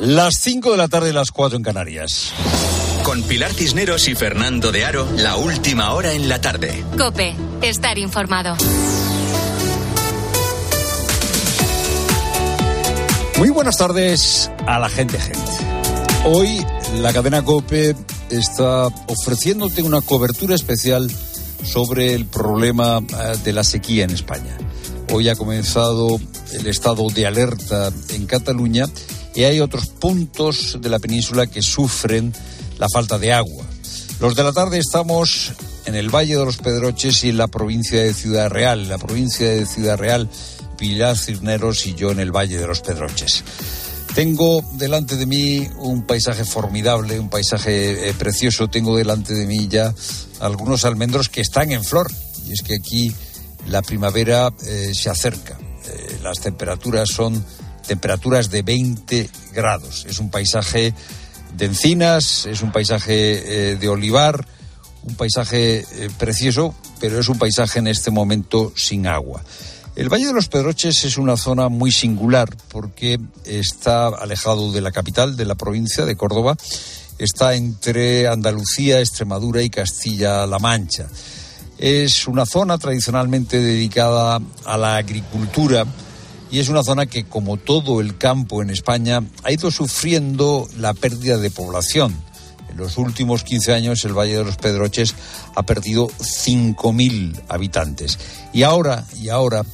Las 5 de la tarde y las 4 en Canarias. Con Pilar Cisneros y Fernando de Aro, la última hora en la tarde. Cope, estar informado. Muy buenas tardes a la gente, gente. Hoy la cadena Cope está ofreciéndote una cobertura especial sobre el problema eh, de la sequía en España. Hoy ha comenzado el estado de alerta en Cataluña y hay otros puntos de la península que sufren la falta de agua. Los de la tarde estamos en el Valle de los Pedroches y en la provincia de Ciudad Real. La provincia de Ciudad Real, Pilar Cisneros y yo en el Valle de los Pedroches. Tengo delante de mí un paisaje formidable, un paisaje eh, precioso. Tengo delante de mí ya algunos almendros que están en flor. Y es que aquí la primavera eh, se acerca. Eh, las temperaturas son temperaturas de 20 grados. Es un paisaje de encinas, es un paisaje de olivar, un paisaje precioso, pero es un paisaje en este momento sin agua. El Valle de los Pedroches es una zona muy singular porque está alejado de la capital, de la provincia de Córdoba, está entre Andalucía, Extremadura y Castilla-La Mancha. Es una zona tradicionalmente dedicada a la agricultura y es una zona que, como todo el campo en España, ha ido sufriendo la pérdida de población. En los últimos 15 años el Valle de los Pedroches ha perdido 5.000 habitantes. Y ahora, y ahora,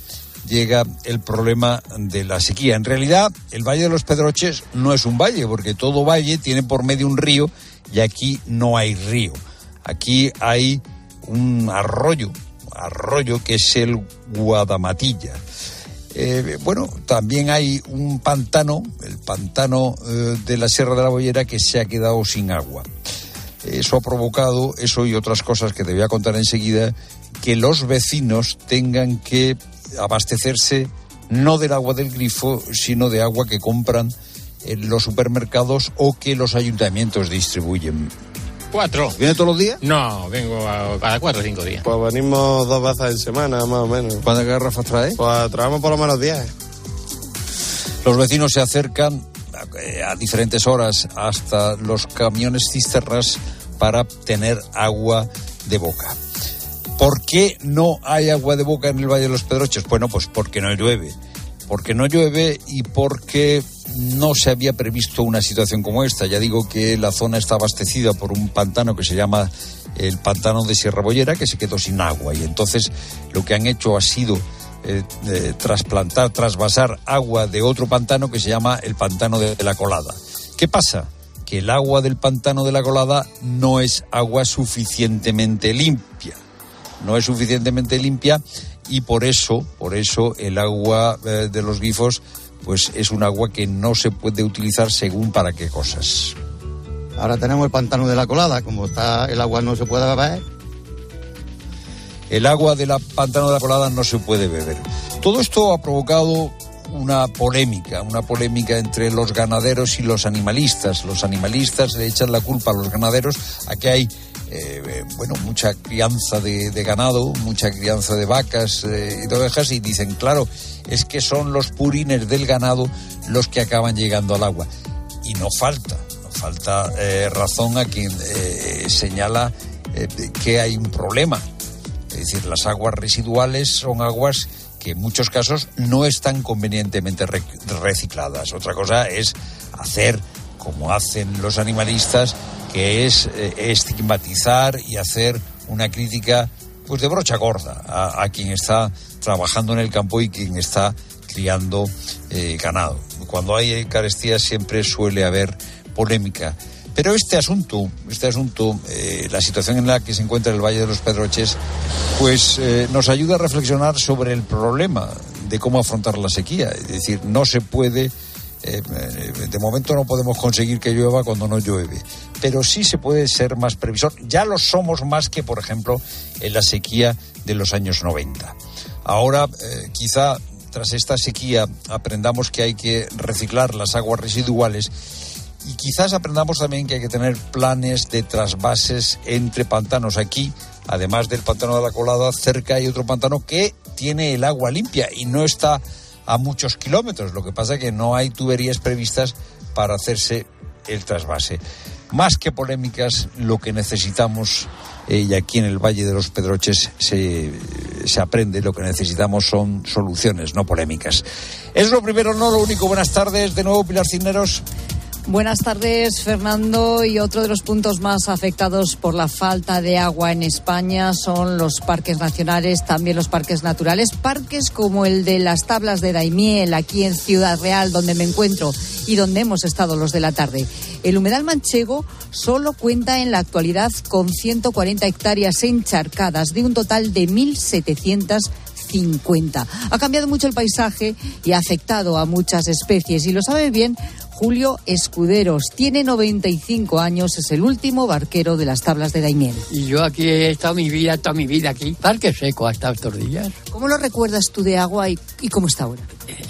llega el problema de la sequía. En realidad, el Valle de los Pedroches no es un valle, porque todo valle tiene por medio un río y aquí no hay río. Aquí hay un arroyo, arroyo que es el Guadamatilla. Eh, bueno, también hay un pantano, el pantano eh, de la Sierra de la Boyera, que se ha quedado sin agua. Eso ha provocado, eso y otras cosas que te voy a contar enseguida, que los vecinos tengan que abastecerse no del agua del grifo, sino de agua que compran en los supermercados o que los ayuntamientos distribuyen. Cuatro. ¿Viene todos los días? No, vengo a cada cuatro o cinco días. Pues venimos dos veces en semana, más o menos. ¿Cuántas garrafas trae? Pues traemos por lo menos diez. Los vecinos se acercan a, a diferentes horas hasta los camiones cisternas para tener agua de boca. ¿Por qué no hay agua de boca en el Valle de los Pedroches? Bueno, pues porque no llueve. Porque no llueve y porque no se había previsto una situación como esta. Ya digo que la zona está abastecida por un pantano que se llama el pantano de Sierra Bollera, que se quedó sin agua. Y entonces lo que han hecho ha sido eh, eh, trasplantar, trasvasar agua de otro pantano que se llama el pantano de la Colada. ¿Qué pasa? Que el agua del pantano de la Colada no es agua suficientemente limpia no es suficientemente limpia y por eso, por eso el agua eh, de los grifos pues es un agua que no se puede utilizar según para qué cosas. Ahora tenemos el pantano de la colada, como está el agua no se puede beber. El agua del pantano de la colada no se puede beber. Todo esto ha provocado una polémica, una polémica entre los ganaderos y los animalistas. Los animalistas le echan la culpa a los ganaderos a que hay eh, bueno, mucha crianza de, ganado, mucha crianza de vacas eh, y de ovejas y dicen, claro, es que son los purines del ganado los que acaban llegando al agua. Y no falta, no falta eh, razón a quien señala que hay un problema. Es decir, las aguas residuales son aguas que en muchos casos no están convenientemente recicladas. Otra cosa es hacer como hacen los animalistas, que es eh, estigmatizar y hacer una crítica pues de brocha gorda a, quien está trabajando en el campo y quien está criando eh, ganado. Cuando hay carestía siempre suele haber polémica. Pero este asunto, este asunto, eh, la situación en la que se encuentra el Valle de los Pedroches, pues nos ayuda a reflexionar sobre el problema de cómo afrontar la sequía. Es decir, no se puede eh, de momento no podemos conseguir que llueva cuando no llueve, pero sí se puede ser más previsor. Ya lo somos más que, por ejemplo, en la sequía de los años 90. Ahora, eh, quizá tras esta sequía aprendamos que hay que reciclar las aguas residuales y quizás aprendamos también que hay que tener planes de trasvases entre pantanos. Aquí, además del pantano de la Colada, cerca hay otro pantano que tiene el agua limpia y no está a muchos kilómetros. Lo que pasa es que no hay tuberías previstas para hacerse el trasvase. Más que polémicas, lo que necesitamos, eh, y aquí en el Valle de los Pedroches se, se aprende, lo que necesitamos son soluciones, no polémicas. Es lo primero, no lo único. Buenas tardes, de nuevo Pilar Cisneros. Buenas tardes, Fernando. Y otro de los puntos más afectados por la falta de agua en España son los parques nacionales, también los parques naturales. Parques como el de las tablas de Daimiel, aquí en Ciudad Real, donde me encuentro y donde hemos estado los de la tarde. El humedal manchego solo cuenta en la actualidad con 140 hectáreas encharcadas de un total de 1.750. Ha cambiado mucho el paisaje y ha afectado a muchas especies y lo sabe bien Julio Escuderos. Tiene 95 años, es el último barquero de las tablas de Daimiel. Y yo aquí he estado mi vida, toda mi vida aquí. Parque seco hasta estos días. ¿Cómo lo recuerdas tú de agua y, y cómo está ahora?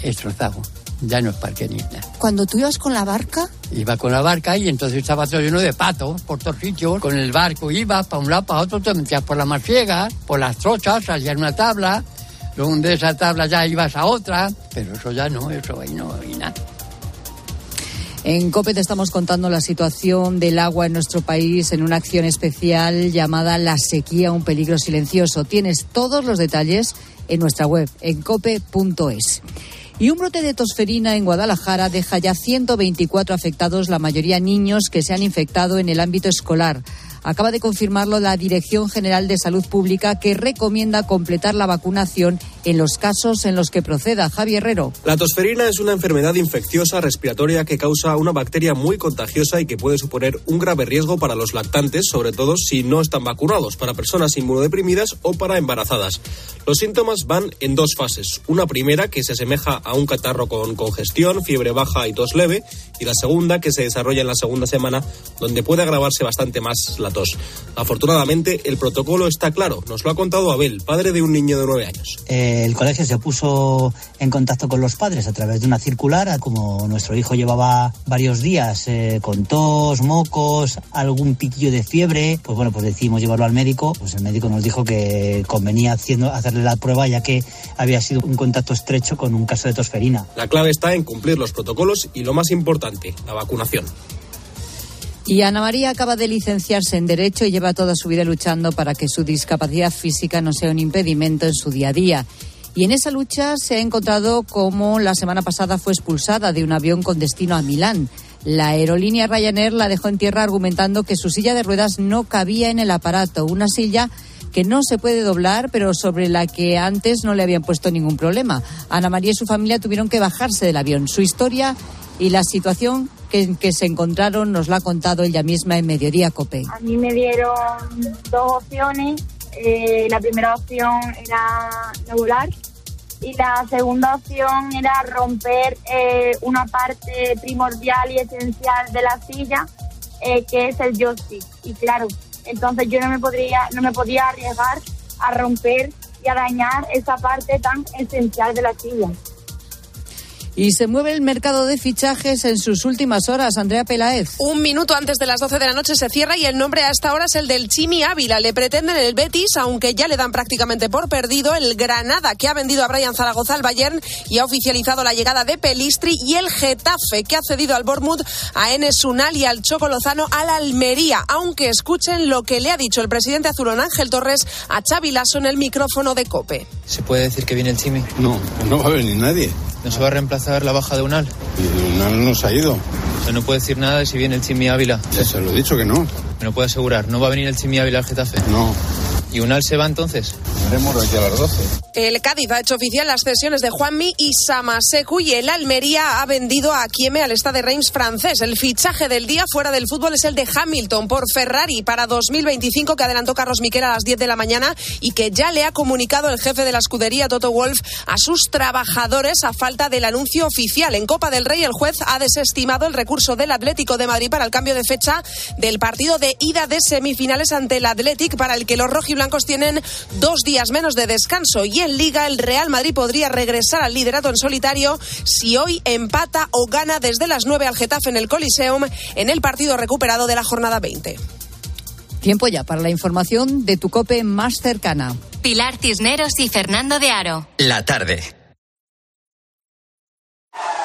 Destrozado. Ya no es parque ni nada. Cuando tú ibas con la barca, Iba con la barca y entonces estaba todo lleno de patos por todos sitios. Con el barco ibas para un lado, para otro, te metías por la marciega, por las trochas, salía en una tabla. Luego de esa tabla ya ibas a otra. Pero eso ya no, eso ahí no hay nada. En COPE te estamos contando la situación del agua en nuestro país en una acción especial llamada La sequía, un peligro silencioso. Tienes todos los detalles en nuestra web, en cope.es. Y un brote de tosferina en Guadalajara deja ya 124 afectados, la mayoría niños que se han infectado en el ámbito escolar. Acaba de confirmarlo la Dirección General de Salud Pública que recomienda completar la vacunación en los casos en los que proceda. Javier Herrero. La tosferina es una enfermedad infecciosa respiratoria que causa una bacteria muy contagiosa y que puede suponer un grave riesgo para los lactantes, sobre todo si no están vacunados, para personas inmunodeprimidas o para embarazadas. Los síntomas van en dos fases. Una primera que se asemeja a un catarro con congestión, fiebre baja y tos leve, y la segunda que se desarrolla en la segunda semana, donde puede agravarse bastante más la tos. Afortunadamente, el protocolo está claro. Nos lo ha contado Abel, padre de un niño de nueve años. Eh, el colegio se puso en contacto con los padres a través de una circular. Como nuestro hijo llevaba varios días eh, con tos, mocos, algún piquillo de fiebre, pues bueno, pues decidimos llevarlo al médico. Pues el médico nos dijo que convenía haciendo, hacerle la prueba ya que había sido un contacto estrecho con un caso de tosferina. La clave está en cumplir los protocolos y lo más importante, la vacunación. Y Ana María acaba de licenciarse en Derecho y lleva toda su vida luchando para que su discapacidad física no sea un impedimento en su día a día. Y en esa lucha se ha encontrado como la semana pasada fue expulsada de un avión con destino a Milán. La aerolínea Ryanair la dejó en tierra argumentando que su silla de ruedas no cabía en el aparato, una silla que no se puede doblar, pero sobre la que antes no le habían puesto ningún problema. Ana María y su familia tuvieron que bajarse del avión. Su historia y la situación que, que se encontraron nos la ha contado ella misma en Mediodía Cope. A mí me dieron dos opciones. Eh, la primera opción era volar y la segunda opción era romper eh, una parte primordial y esencial de la silla, eh, que es el joystick. Y claro, entonces yo no me podría, no me podía arriesgar a romper y a dañar esa parte tan esencial de la silla. Y se mueve el mercado de fichajes en sus últimas horas. Andrea Peláez. Un minuto antes de las 12 de la noche se cierra y el nombre a esta hora es el del Chimi Ávila. Le pretenden el Betis, aunque ya le dan prácticamente por perdido. El Granada, que ha vendido a Brian Zaragoza al Bayern y ha oficializado la llegada de Pelistri. Y el Getafe, que ha cedido al Bournemouth a Enes Unal y al Choco Lozano al Almería. Aunque escuchen lo que le ha dicho el presidente azulón Ángel Torres a Xavi Lasso en el micrófono de COPE. ¿Se puede decir que viene el Chimi? No, no va a venir nadie. ¿No se va a reemplazar la baja de Unal? Y Unal no se ha ido. O sea, no puede decir nada de si viene el Chimi Ávila. Ya se lo he dicho que no. Me lo puede asegurar. ¿No va a venir el Chimi Ávila al Getafe? No. ¿Y Unal se va entonces? Haremos aquí a las 12. El Cádiz ha hecho oficial las cesiones de Juanmi y Samaseku y el Almería ha vendido a Kieme al Stade Reims francés. El fichaje del día fuera del fútbol es el de Hamilton por Ferrari para 2025 que adelantó Carlos Miquel a las 10 de la mañana y que ya le ha comunicado el jefe de la escudería Toto Wolf a sus trabajadores a falta del anuncio oficial. En Copa del Rey el juez ha desestimado el recurso del Atlético de Madrid para el cambio de fecha del partido de ida de semifinales ante el Athletic para el que los rojiblancos tienen dos días menos de descanso y en Liga el Real Madrid podría regresar al liderato en solitario si hoy empata o gana desde las 9 al Getafe en el Coliseum en el partido recuperado de la jornada 20. Tiempo ya para la información de tu COPE más cercana. Pilar Cisneros y Fernando de Aro. La tarde.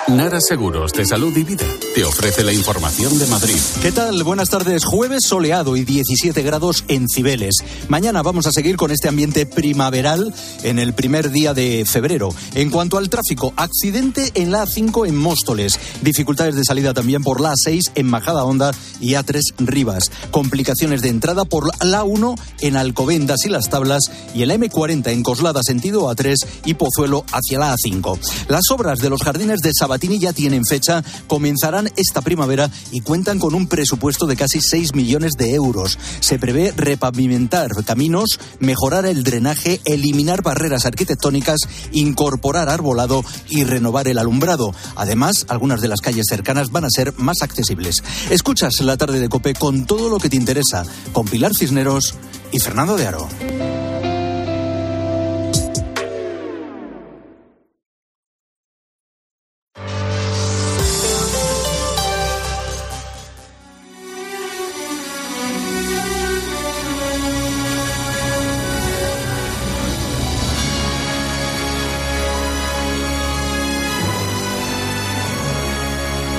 Nara Seguros de Salud y Vida te ofrece la información de Madrid. ¿Qué tal? Buenas tardes. Jueves soleado y 17 grados en Cibeles. Mañana vamos a seguir con este ambiente primaveral en el primer día de febrero. En cuanto al tráfico, accidente en la A5 en Móstoles. Dificultades de salida también por la A6 en Majada Honda y A3 Rivas. Complicaciones de entrada por la A1 en Alcobendas y Las Tablas y el M40 en Coslada sentido A3 y Pozuelo hacia la A5. Las obras de los jardines de Sabatini ya tienen fecha, comenzarán esta primavera y cuentan con un presupuesto de casi 6 millones de euros. Se prevé repavimentar caminos, mejorar el drenaje, eliminar barreras arquitectónicas, incorporar arbolado y renovar el alumbrado. Además, algunas de las calles cercanas van a ser más accesibles. Escuchas la tarde de Cope con todo lo que te interesa, con Pilar Cisneros y Fernando de Aro.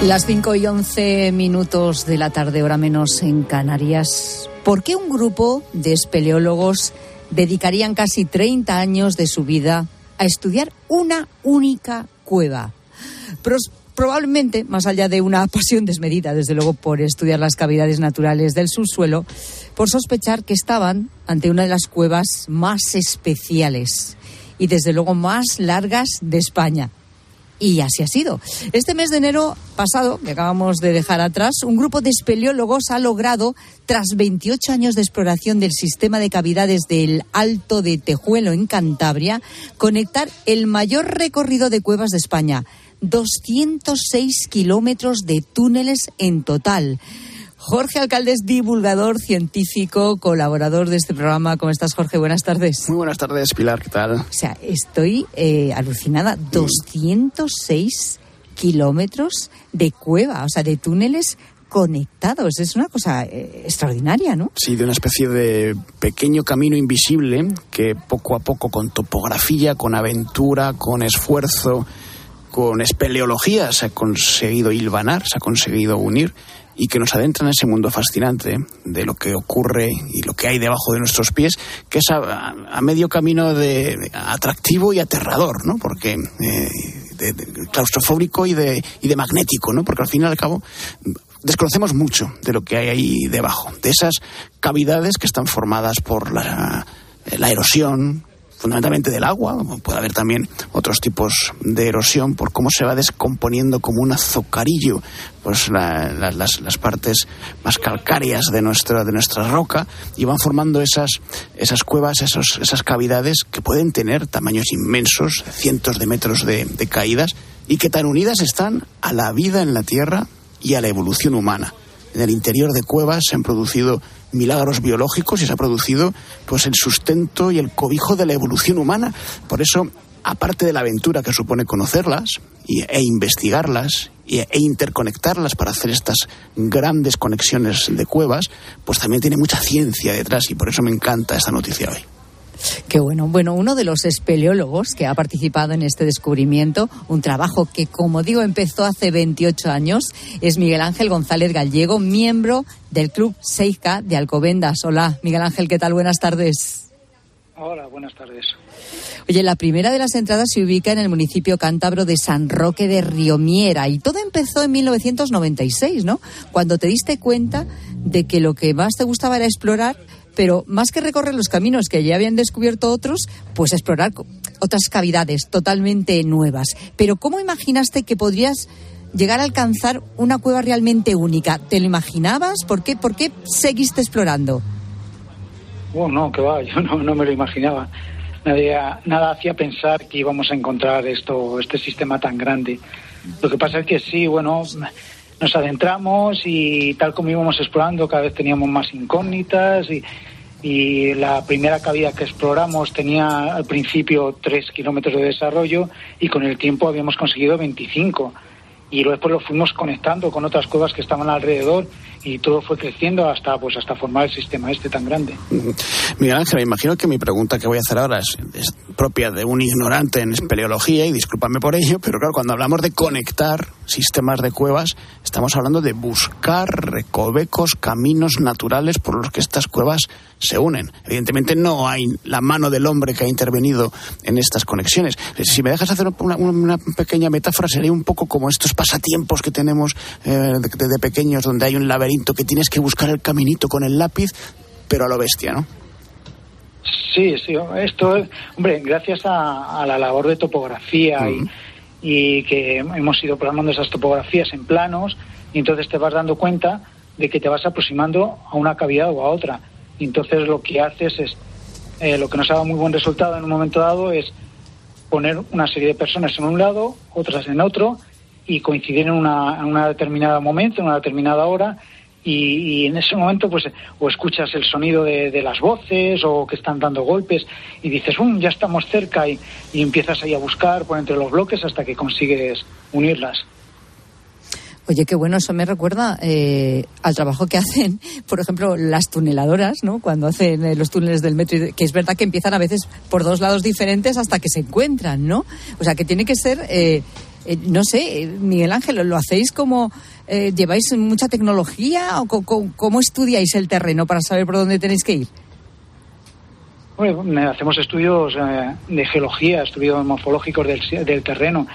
Las 5 y 11 minutos de la tarde, hora menos en Canarias. ¿Por qué un grupo de espeleólogos dedicarían casi 30 años de su vida a estudiar una única cueva? Pros probablemente, más allá de una pasión desmedida, desde luego, por estudiar las cavidades naturales del subsuelo, por sospechar que estaban ante una de las cuevas más especiales y, desde luego, más largas de España. Y así ha sido. Este mes de enero pasado, que acabamos de dejar atrás, un grupo de espeleólogos ha logrado, tras 28 años de exploración del sistema de cavidades del Alto de Tejuelo en Cantabria, conectar el mayor recorrido de cuevas de España. 206 kilómetros de túneles en total. Jorge Alcalde es divulgador científico, colaborador de este programa. ¿Cómo estás, Jorge? Buenas tardes. Muy buenas tardes, Pilar. ¿Qué tal? O sea, estoy eh, alucinada. 206 kilómetros de cueva, o sea, de túneles conectados. Es una cosa eh, extraordinaria, ¿no? Sí, de una especie de pequeño camino invisible que poco a poco, con topografía, con aventura, con esfuerzo, con espeleología, se ha conseguido hilvanar, se ha conseguido unir y que nos adentra en ese mundo fascinante de lo que ocurre y lo que hay debajo de nuestros pies, que es a, a medio camino de atractivo y aterrador, ¿no? Porque eh, de, claustrofóbico y de, y de magnético, ¿no? Porque al fin y al cabo desconocemos mucho de lo que hay ahí debajo, de esas cavidades que están formadas por la, la erosión, fundamentalmente del agua, puede haber también otros tipos de erosión por cómo se va descomponiendo como un azucarillo pues la, la, las, las, partes más calcáreas de nuestra, de nuestra roca y van formando esas, esas cuevas, esos, esas cavidades que pueden tener tamaños inmensos, cientos de metros de caídas y que tan unidas están a la vida en la Tierra y a la evolución humana. En el interior de cuevas se han producido milagros biológicos y se ha producido pues el sustento y el cobijo de la evolución humana. Por eso, aparte de la aventura que supone conocerlas e investigarlas e interconectarlas para hacer estas grandes conexiones de cuevas, pues también tiene mucha ciencia detrás y por eso me encanta esta noticia hoy. Qué bueno. Bueno, uno de los espeleólogos que ha participado en este descubrimiento, un trabajo que, como digo, empezó hace 28 años, es Miguel Ángel González Gallego, miembro del Club Seica de Alcobendas. Hola, Miguel Ángel, ¿qué tal? Buenas tardes. Hola, buenas tardes. Oye, la primera de las entradas se ubica en el municipio cántabro de San Roque de Riomiera y todo empezó en 1996, ¿no? Cuando te diste cuenta de que lo que más te gustaba era explorar pero más que recorrer los caminos que ya habían descubierto otros, pues explorar otras cavidades totalmente nuevas. Pero ¿cómo imaginaste que podrías llegar a alcanzar una cueva realmente única? ¿Te lo imaginabas? ¿Por qué, por qué seguiste explorando? Oh, no, que va, yo no, me lo imaginaba. Nadie, nada hacía pensar que íbamos a encontrar esto, este sistema tan grande. Lo que pasa es que sí, bueno, nos adentramos y tal como íbamos explorando cada vez teníamos más incógnitas y, la primera cavidad que exploramos tenía al principio tres kilómetros de desarrollo y con el tiempo habíamos conseguido 25 y después lo fuimos conectando con otras cuevas que estaban alrededor y todo fue creciendo hasta pues hasta formar el sistema este tan grande. Miguel Ángel, me imagino que mi pregunta que voy a hacer ahora es, es propia de un ignorante en espeleología y discúlpame por ello, pero claro, cuando hablamos de conectar sistemas de cuevas, estamos hablando de buscar recovecos, caminos naturales por los que estas cuevas se unen. Evidentemente no hay la mano del hombre que ha intervenido en estas conexiones. Si me dejas hacer una, una pequeña metáfora, sería un poco como estos pasatiempos que tenemos eh, de, de pequeños, donde hay un laberinto que tienes que buscar el caminito con el lápiz, pero a lo bestia, ¿no? Sí, sí, esto, hombre, gracias a, a la labor de topografía Mm. y, y que hemos ido plasmando esas topografías en planos, y entonces te vas dando cuenta de que te vas aproximando a una cavidad o a otra. Y entonces lo que haces es, eh, lo que nos ha dado muy buen resultado en un momento dado es poner una serie de personas en un lado, otras en otro, y coincidir en una, en una determinada momento, en una determinada hora, y, en ese momento pues o escuchas el sonido de, las voces o que están dando golpes y dices, um, ya estamos cerca y, y empiezas ahí a buscar por entre los bloques hasta que consigues unirlas. Oye, qué bueno, eso me recuerda eh, al trabajo que hacen, por ejemplo, las tuneladoras, ¿no? Cuando hacen eh, los túneles del metro, que es verdad que empiezan a veces por dos lados diferentes hasta que se encuentran, ¿no? O sea, que tiene que ser, eh, no sé, Miguel Ángel, ¿lo hacéis como, eh, lleváis mucha tecnología o cómo estudiáis el terreno para saber por dónde tenéis que ir? Hacemos estudios eh, de geología, estudios morfológicos del, del terreno,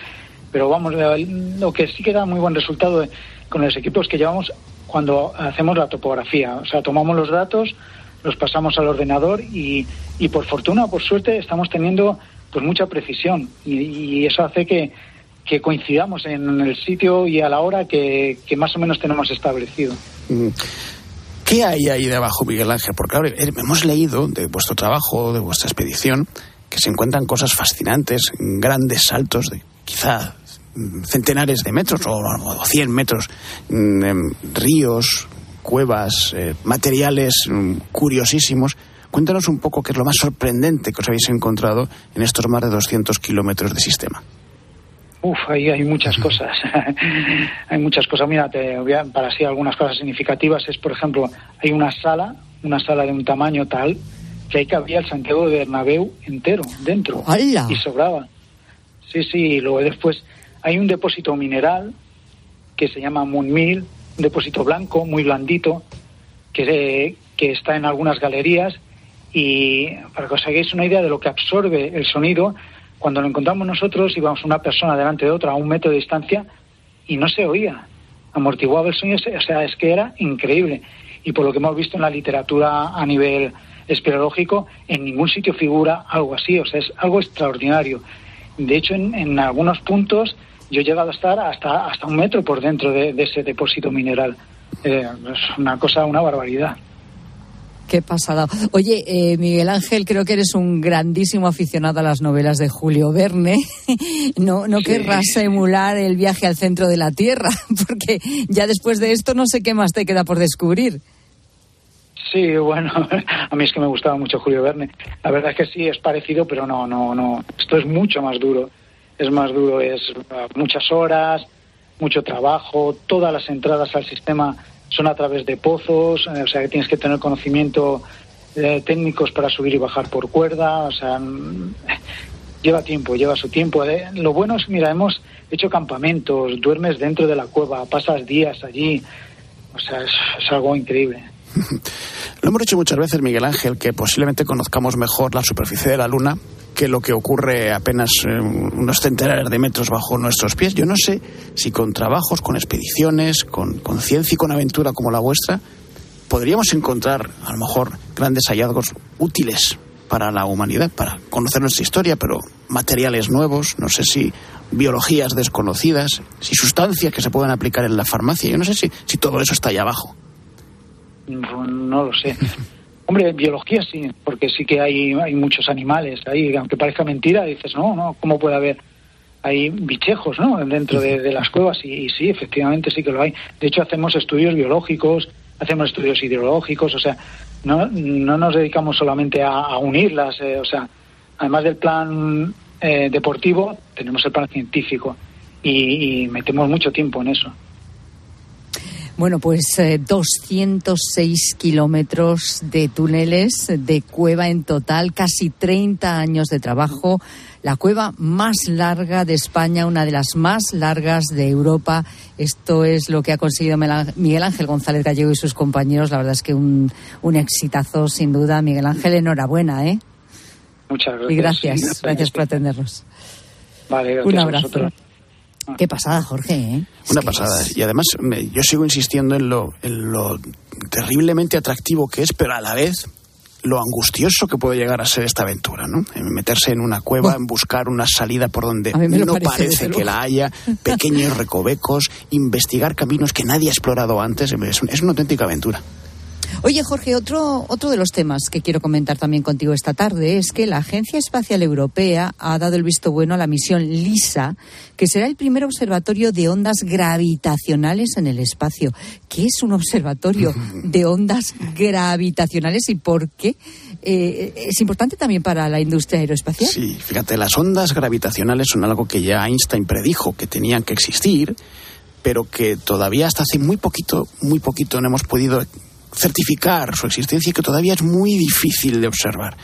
pero vamos, eh, lo que sí que da muy buen resultado con los equipos que llevamos cuando hacemos la topografía. O sea, tomamos los datos, los pasamos al ordenador y, y por fortuna, por suerte, estamos teniendo pues mucha precisión y eso hace que, que coincidamos en el sitio y a la hora que, más o menos tenemos establecido. Mm. ¿Qué hay ahí debajo, Miguel Ángel? Porque eh, hemos leído de vuestro trabajo, de vuestra expedición, que se encuentran cosas fascinantes, grandes saltos de quizá mm, centenares de metros o, o 100 metros, mm, em, ríos, cuevas, eh, materiales curiosísimos. Cuéntanos un poco qué es lo más sorprendente que os habéis encontrado en estos más de 200 kilómetros de sistema. Uf, ahí hay muchas cosas. hay muchas cosas. Mira, te voy a- para así algunas cosas significativas es, por ejemplo, hay una sala, una sala de un tamaño tal que ahí cabía el Santiago de Bernabéu entero dentro ¡Hala! y sobraba. Sí, sí. Y luego después hay un depósito mineral que se llama Moonmill, un depósito blanco muy blandito que, que está en algunas galerías y para que os hagáis una idea de lo que absorbe el sonido, cuando lo encontramos nosotros íbamos una persona delante de otra a un metro de distancia y no se oía, amortiguaba el sonido, o sea, es que era increíble. Y por lo que hemos visto en la literatura a nivel espeleológico, en ningún sitio figura algo así, o sea, es algo extraordinario. De hecho, en, en algunos puntos yo he llegado a estar hasta, hasta un metro por dentro de, de ese depósito mineral. Eh, es una cosa, una barbaridad. Qué pasada. Oye, eh, Miguel Ángel, creo que eres un grandísimo aficionado a las novelas de Julio Verne. No, no querrás emular el viaje al centro de la Tierra, porque ya después de esto no sé qué más te queda por descubrir. Sí, bueno, a mí es que me gustaba mucho Julio Verne. La verdad es que sí, es parecido, pero no, no, no. Esto es mucho más duro. Es más duro, es uh, muchas horas, mucho trabajo, todas las entradas al sistema son a través de pozos, eh, o sea que tienes que tener conocimiento eh, técnicos para subir y bajar por cuerda, o sea, mm, lleva tiempo, lleva su tiempo. Eh, Lo bueno es, mira, hemos hecho campamentos, duermes dentro de la cueva, pasas días allí, o sea, es, es algo increíble. Lo hemos dicho muchas veces, Miguel Ángel, que posiblemente conozcamos mejor la superficie de la Luna que lo que ocurre apenas eh, unos centenares de metros bajo nuestros pies. Yo no sé si con trabajos, con expediciones, con, con ciencia y con aventura como la vuestra, podríamos encontrar a lo mejor grandes hallazgos útiles para la humanidad, para conocer nuestra historia, pero materiales nuevos, no sé si biologías desconocidas, si sustancias que se pueden aplicar en la farmacia. Yo no sé si, si todo eso está allá abajo. No, lo sé. Hombre, biología sí, porque sí que hay, hay muchos animales ahí, aunque parezca mentira, dices, no, no, ¿cómo puede haber? Hay bichejos, ¿no? Dentro de, las cuevas y, y, sí, efectivamente sí que lo hay. De hecho, hacemos estudios biológicos, hacemos estudios hidrológicos, o sea, no, no nos dedicamos solamente a, a unirlas, eh, o sea, además del plan eh, deportivo, tenemos el plan científico. y, y metemos mucho tiempo en eso. Bueno, pues eh, 206 kilómetros de túneles de cueva en total, casi 30 años de trabajo. La cueva más larga de España, una de las más largas de Europa. Esto es lo que ha conseguido Miguel Ángel González Gallego y sus compañeros. La verdad es que un, un exitazo, sin duda. Miguel Ángel, enhorabuena, ¿eh? Muchas gracias. Y gracias, gracias por atendernos. Vale, gracias Un abrazo. Vosotros. Qué pasada, Jorge, ¿eh? Una pasada. Y además, me- yo sigo insistiendo en lo, en lo terriblemente atractivo que es, pero a la vez lo angustioso que puede llegar a ser esta aventura, ¿no? En meterse en una cueva, en buscar una salida por donde no parece, que la haya, pequeños recovecos, investigar caminos que nadie ha explorado antes. Es una auténtica aventura. Oye, Jorge, otro, otro de los temas que quiero comentar también contigo esta tarde es que la Agencia Espacial Europea ha dado el visto bueno a la misión LISA, que será el primer observatorio de ondas gravitacionales en el espacio. ¿Qué es un observatorio de ondas gravitacionales y por qué? Eh, es importante también para la industria aeroespacial. Sí, fíjate, las ondas gravitacionales son algo que ya Einstein predijo que tenían que existir, pero que todavía hasta hace muy poquito, muy poquito no hemos podido certificar su existencia que todavía es muy difícil de observar.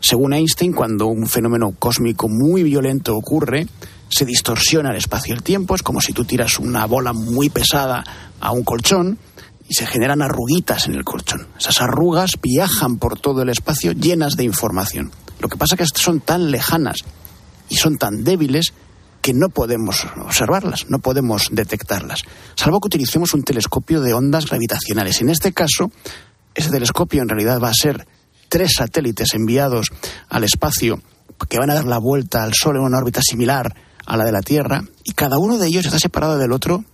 Según Einstein, cuando un fenómeno cósmico muy violento ocurre, se distorsiona el espacio y el tiempo, es como si tú tiras una bola muy pesada a un colchón y se generan arruguitas en el colchón. Esas arrugas viajan por todo el espacio llenas de información. Lo que pasa es que son tan lejanas y son tan débiles que no podemos observarlas, no podemos detectarlas, salvo que utilicemos un telescopio de ondas gravitacionales. En este caso, ese telescopio en realidad va a ser tres satélites enviados al espacio que van a dar la vuelta al Sol en una órbita similar a la de la Tierra, y cada uno de ellos está separado del otro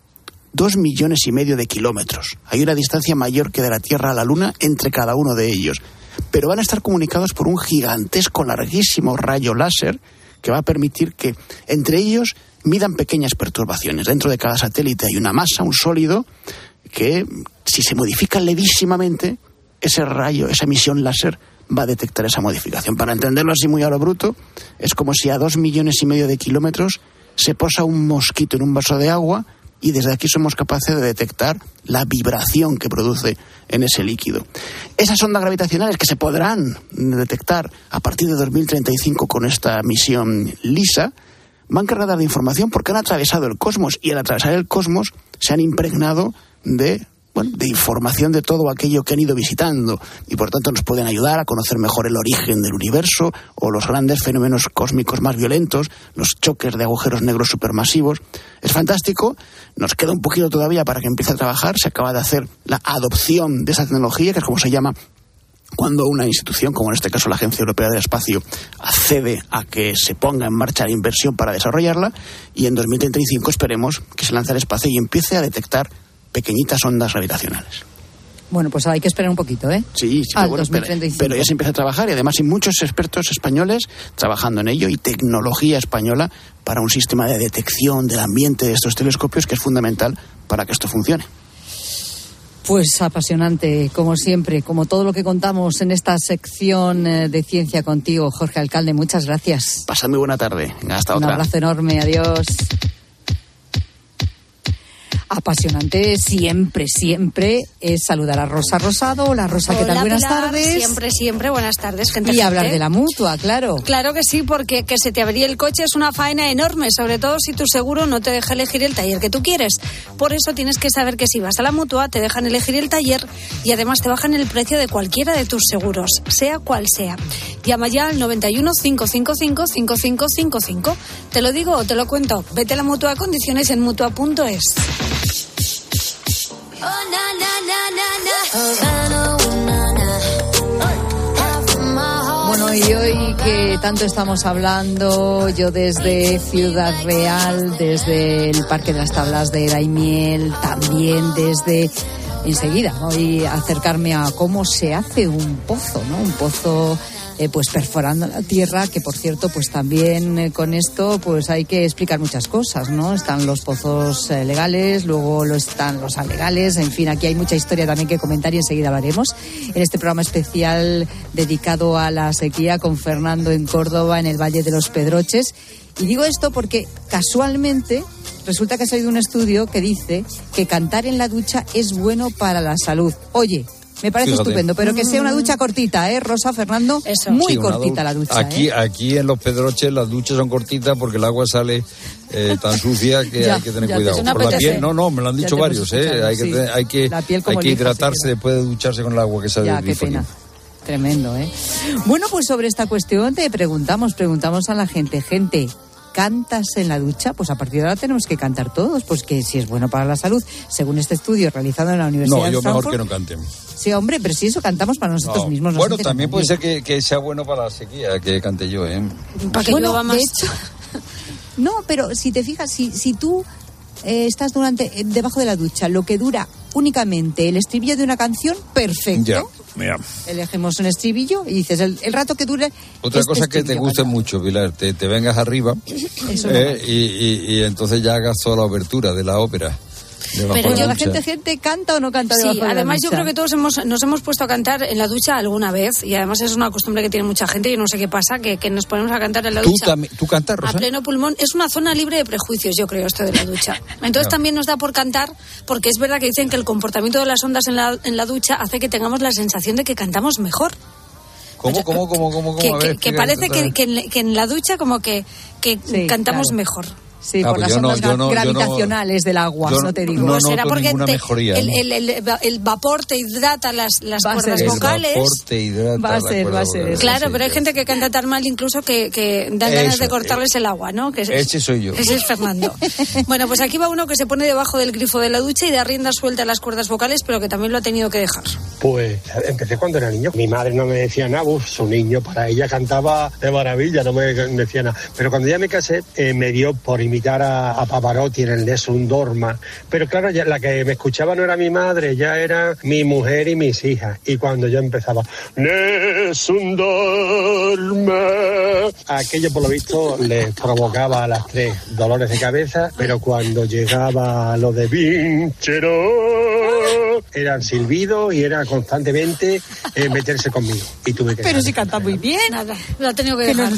dos millones y medio de kilómetros. Hay una distancia mayor que de la Tierra a la Luna entre cada uno de ellos. Pero van a estar comunicados por un gigantesco, larguísimo rayo láser que va a permitir que entre ellos midan pequeñas perturbaciones. Dentro de cada satélite hay una masa, un sólido, que si se modifica levísimamente, ese rayo, esa emisión láser va a detectar esa modificación. Para entenderlo así muy a lo bruto, es como si a dos millones y medio de kilómetros se posa un mosquito en un vaso de agua y desde aquí somos capaces de detectar la vibración que produce en ese líquido. Esas ondas gravitacionales que se podrán detectar a partir de 2035 con esta misión LISA van cargadas de información porque han atravesado el cosmos y al atravesar el cosmos se han impregnado de bueno, de información de todo aquello que han ido visitando. Y por tanto nos pueden ayudar a conocer mejor el origen del universo o los grandes fenómenos cósmicos más violentos, los choques de agujeros negros supermasivos. Es fantástico, nos queda un poquito todavía para que empiece a trabajar, se acaba de hacer la adopción de esa tecnología, que es como se llama cuando una institución, como en este caso la Agencia Europea del Espacio, accede a que se ponga en marcha la inversión para desarrollarla. Y en 2035 esperemos que se lance al espacio y empiece a detectar pequeñitas ondas gravitacionales. Bueno, pues hay que esperar un poquito, ¿eh? Sí, sí, Al bueno, pero, 2035. pero ya se empieza a trabajar y además hay muchos expertos españoles trabajando en ello y tecnología española para un sistema de detección del ambiente de estos telescopios que es fundamental para que esto funcione. Pues apasionante, como siempre, como todo lo que contamos en esta sección eh, de ciencia contigo, Jorge Alcalde. Muchas gracias. Pasa muy buena tarde. Hasta Un otra. abrazo enorme, adiós. Apasionante siempre, siempre es saludar a Rosa Rosado. Hola Rosa, ¿qué tal? Hola, Buenas Pilar. tardes. Siempre, siempre, buenas tardes, gente. Y hablar de la mutua, claro. Claro que sí, porque que se te averíe el coche es una faena enorme, sobre todo si tu seguro no te deja elegir el taller que tú quieres. Por eso tienes que saber que si vas a la mutua te dejan elegir el taller y además te bajan el precio de cualquiera de tus seguros, sea cual sea. Llama ya al 91 555 5555. Te lo digo o te lo cuento. Vete a la mutua a condiciones en mutua.es. Bueno, y hoy que tanto estamos hablando, yo desde Ciudad Real, desde el Parque de las Tablas de Daimiel, también desde enseguida voy a acercarme a cómo se hace un pozo, ¿no? Un pozo eh, pues perforando la tierra, que por cierto, pues también eh, con esto pues hay que explicar muchas cosas, ¿no? Están los pozos eh, legales, luego lo están los alegales, en fin, aquí hay mucha historia también que comentar y enseguida hablaremos en este programa especial dedicado a la sequía con Fernando en Córdoba, en el Valle de los Pedroches. Y digo esto porque casualmente resulta que ha salido un estudio que dice que cantar en la ducha es bueno para la salud. Oye, me parece Fíjate. estupendo, pero que sea una ducha cortita, ¿eh, Rosa, Fernando? Muy Sí, una cortita la ducha, Aquí, ¿eh? aquí en los Pedroches las duchas son cortitas porque el agua sale eh, tan sucia que Ya, hay que tener cuidado. eso no Por la piel, no, no, me lo han dicho varios, ¿eh? Hay que, sí. hay que, La piel hay que lija, hidratarse después de ducharse con el agua que sale Ya, qué pena. Tremendo, ¿eh? Bueno, pues sobre esta cuestión te preguntamos, preguntamos a la gente, gente, ¿cantas en la ducha? Pues a partir de ahora tenemos que cantar todos, pues que si es bueno para la salud, según este estudio realizado en la Universidad No, de yo mejor que no cante. Sí, hombre, pero si eso cantamos para nosotros No. mismos. no Bueno, también puede ser que, que sea bueno para la sequía, que cante yo, ¿eh? Para que Bueno, más. de hecho, no, pero si te fijas, si, si tú eh, estás durante eh, debajo de la ducha, lo que dura únicamente el estribillo de una canción, perfecto. Ya. Elegimos un estribillo y dices, el, el rato que dure... Otra este cosa que te guste mucho, Pilar, te, te vengas arriba no eh, y, y- y entonces ya hagas toda la obertura de la ópera. Pero Pero la la gente, gente canta o no canta debajo Sí, de la además yo creo que todos hemos, nos hemos puesto a cantar en la ducha alguna vez y además es una costumbre que tiene mucha gente y no sé qué pasa, que, que nos ponemos a cantar en la ¿Tú, ducha. ¿Tú cantas, A Rosa? pleno pulmón. Es una zona libre de prejuicios, yo creo, esto de la ducha. Entonces también nos da por cantar, porque es verdad que dicen que el comportamiento de las ondas en la, en la ducha hace que tengamos la sensación de que cantamos mejor. ¿Cómo, cómo, cómo, cómo? Que, cómo? A que- ver, que explica parece que, en, que en la ducha como que, que Sí, cantamos claro. mejor. Sí, Ah, por pues las no- ondas no- no- gravitacionales del agua, no te digo. no será porque te- mejoría, el, ¿no? el- el- el vapor te hidrata las, las Va cuerdas ser vocales. El vapor te hidrata Va a ser, va a ser vocal. eso. Claro, Sí, pero hay sí. gente que canta tan mal incluso que, que dan ganas Eso, de cortarles el agua, ¿no? Que es- Ese soy yo. Ese es Fernando. bueno, pues aquí va uno que se pone debajo del grifo de la ducha y da rienda suelta a las cuerdas vocales, pero que también lo ha tenido que dejar. Pues empecé cuando era niño. Mi madre no me decía nada, uf, su niño, para ella cantaba de maravilla, no me decía nada. Pero cuando ya me casé, eh, me dio por imitar a, a Pavarotti en el Nessun Dorma. Pero claro, ya la que me escuchaba no era mi madre, ya era mi mujer y mis hijas. Y cuando yo empezaba, Nessun Dorma, aquello por lo visto les provocaba a las tres dolores de cabeza, pero cuando llegaba lo de Eran silbidos y era constantemente eh, meterse conmigo. Y tuve que Pero si canta muy bien. Nada, lo ha tenido que dejar.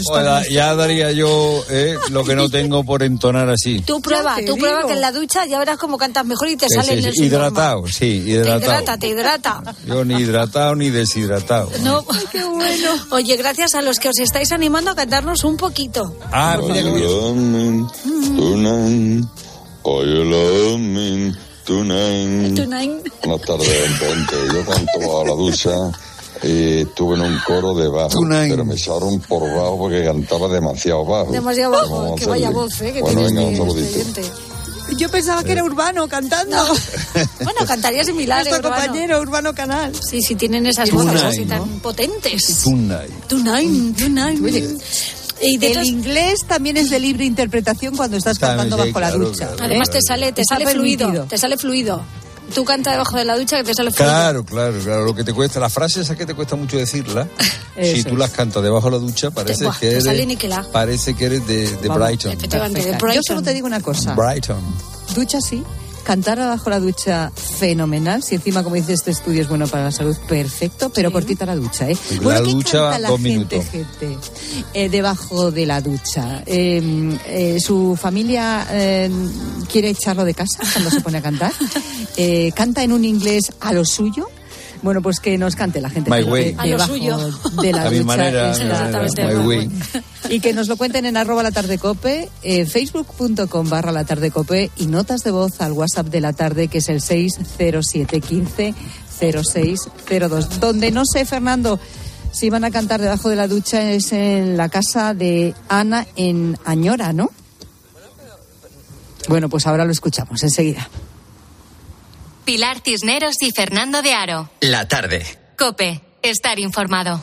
ya daría yo eh, lo que no tengo por entonar así. Tú prueba, te tú prueba digo. que en la ducha ya verás cómo cantas mejor y te sale sí, en sí, el hidratado, sí, Te hidratado. hidrata, te hidrata. Yo ni hidratado ni deshidratado. No. qué bueno. Oye, gracias a los que os estáis animando a cantarnos un poquito. Ah, mira tonight. Tonight. Buenas tardes, Ponte. Yo canto a la ducha y estuve en un coro de bajo, Tonight. pero me echaron por bajo porque cantaba demasiado bajo. Demasiado ¿Cómo bajo. Que vaya voz, ¿eh? Que Bueno, venga, un saludito. expediente. Yo pensaba que era Urbano cantando. Bueno, cantaría similar. Nuestro Urbano. compañero Urbano Canal. Sí, sí, tienen esas voces así ¿no? tan potentes. Tonight. Tonight, tonight. Y de El inglés también es de libre interpretación cuando estás También, cantando sí, bajo la ducha. claro. Además te sale, te sale fluido, te sale fluido. Tú canta debajo de la ducha que te sale fluido. Claro, claro, claro. Lo que te cuesta, las frases esas que te cuesta mucho decirlas, si tú las cantas debajo de la ducha, parece buah, que eres, parece que eres de, de Vamos, Brighton. Efectivamente, de Perfecta. Yo solo te digo una cosa. Brighton. Ducha sí. Cantar bajo la ducha, fenomenal. Si encima, como dice este estudio, es bueno para la salud, perfecto, pero cortita la ducha, ¿eh? La ¿qué ducha, canta la dos gente, minutos. gente, eh, debajo de la ducha? Eh, eh, ¿Su familia eh, quiere echarlo de casa cuando se pone a cantar? Eh, ¿Canta en un inglés a lo suyo? Bueno, pues que nos cante la gente My que way. de- A lo debajo suyo. de la A mi ducha. manera, mi manera, my way. Y que nos lo cuenten en arroba la tarde cope, eh, facebook.com barra la tarde cope y notas de voz al WhatsApp de la tarde que es el 60715 0602. Donde no sé, Fernando, si van a cantar debajo de la ducha es en la casa de Ana en Añora, ¿no? Bueno, pues ahora lo escuchamos enseguida. Pilar Cisneros y Fernando de Aro. La tarde. Cope, estar informado.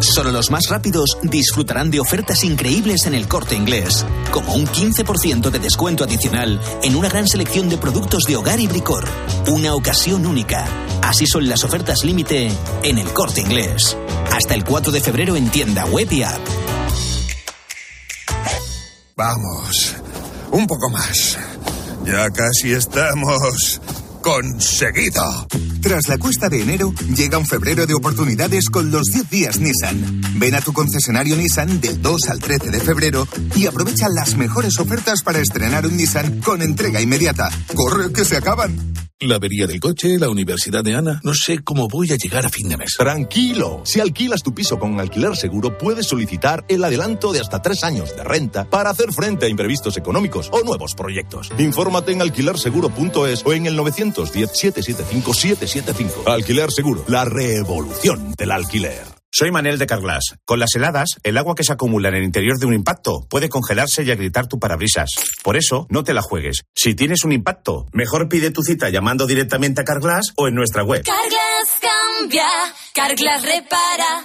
Solo los más rápidos disfrutarán de ofertas increíbles en el corte inglés, como un 15% de descuento adicional en una gran selección de productos de hogar y bricor. Una ocasión única. Así son las ofertas límite en el corte inglés. Hasta el 4 de febrero en tienda web y app. Vamos, un poco más. Ya casi estamos conseguido. Tras la cuesta de enero, llega un febrero de oportunidades con los 10 días Nissan. Ven a tu concesionario Nissan del 2 al 13 de febrero y aprovecha las mejores ofertas para estrenar un Nissan con entrega inmediata. ¡Corre, que se acaban! La avería del coche, la universidad de Ana. No sé cómo voy a llegar a fin de mes. Tranquilo. Si alquilas tu piso con alquiler seguro, puedes solicitar el adelanto de hasta tres años de renta para hacer frente a imprevistos económicos o nuevos proyectos. Infórmate en alquilerseguro.es o en el 910-775-775. Alquiler Seguro, la revolución del alquiler. Soy Manel de Carglass. Con las heladas, el agua que se acumula en el interior de un impacto puede congelarse y agrietar tu parabrisas. Por eso, no te la juegues. Si tienes un impacto, mejor pide tu cita llamando directamente a Carglass o en nuestra web. Carglass cambia, Carglass repara.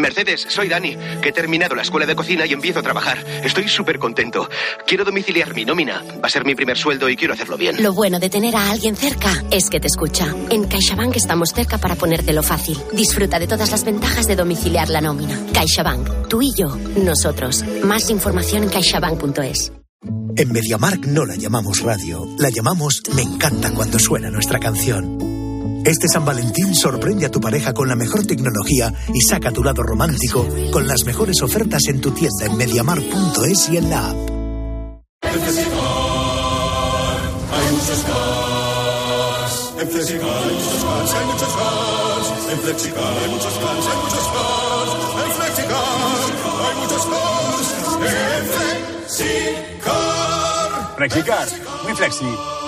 Mercedes, soy Dani, que he terminado la escuela de cocina y empiezo a trabajar. Estoy súper contento. Quiero domiciliar mi nómina. Va a ser mi primer sueldo y quiero hacerlo bien. Lo bueno de tener a alguien cerca es que te escucha. En CaixaBank estamos cerca para ponértelo fácil. Disfruta de todas las ventajas de domiciliar la nómina. CaixaBank, tú y yo, nosotros. Más información en caixabank.es. En MediaMark no la llamamos radio, la llamamos Me encanta cuando suena nuestra canción. Este San Valentín sorprende a tu pareja con la mejor tecnología y saca tu lado romántico con las mejores ofertas en tu tienda en mediamar.es y en la app. En Flexicar hay muchos cars. Hay muchos cars. En Flexicar hay muchos cars, hay muchos cars. En Flexicar hay muchos cars. En Flexicar. Flexicar, muy flexi.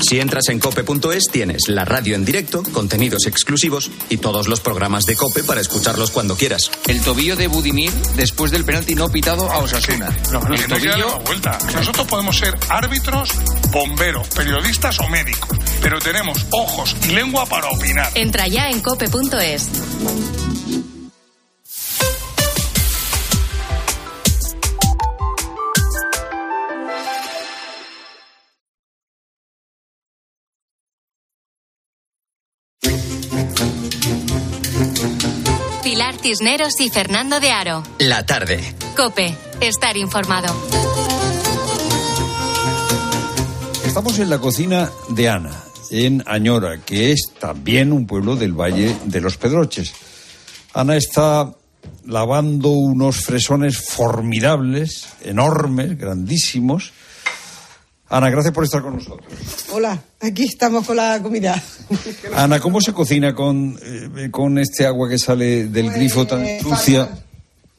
Si entras en cope.es tienes la radio en directo, contenidos exclusivos y todos los programas de cope para escucharlos cuando quieras. El tobillo de Budimir después del penalti no pitado a Osasuna. No, no, el tobillo... vuelta. Nosotros podemos ser árbitros, bomberos, periodistas o médicos, pero tenemos ojos y lengua para opinar. Entra ya en cope.es. Cisneros y Fernando de Aro. La tarde. Cope, estar informado. Estamos en la cocina de Ana, en Añora, que es también un pueblo del Valle de los Pedroches. Ana está lavando unos fresones formidables, enormes, grandísimos. Ana, gracias por estar con nosotros. Hola, aquí estamos con la comida. Ana, ¿cómo se cocina con, eh, con este agua que sale del Pues, grifo tan sucia? Fatal,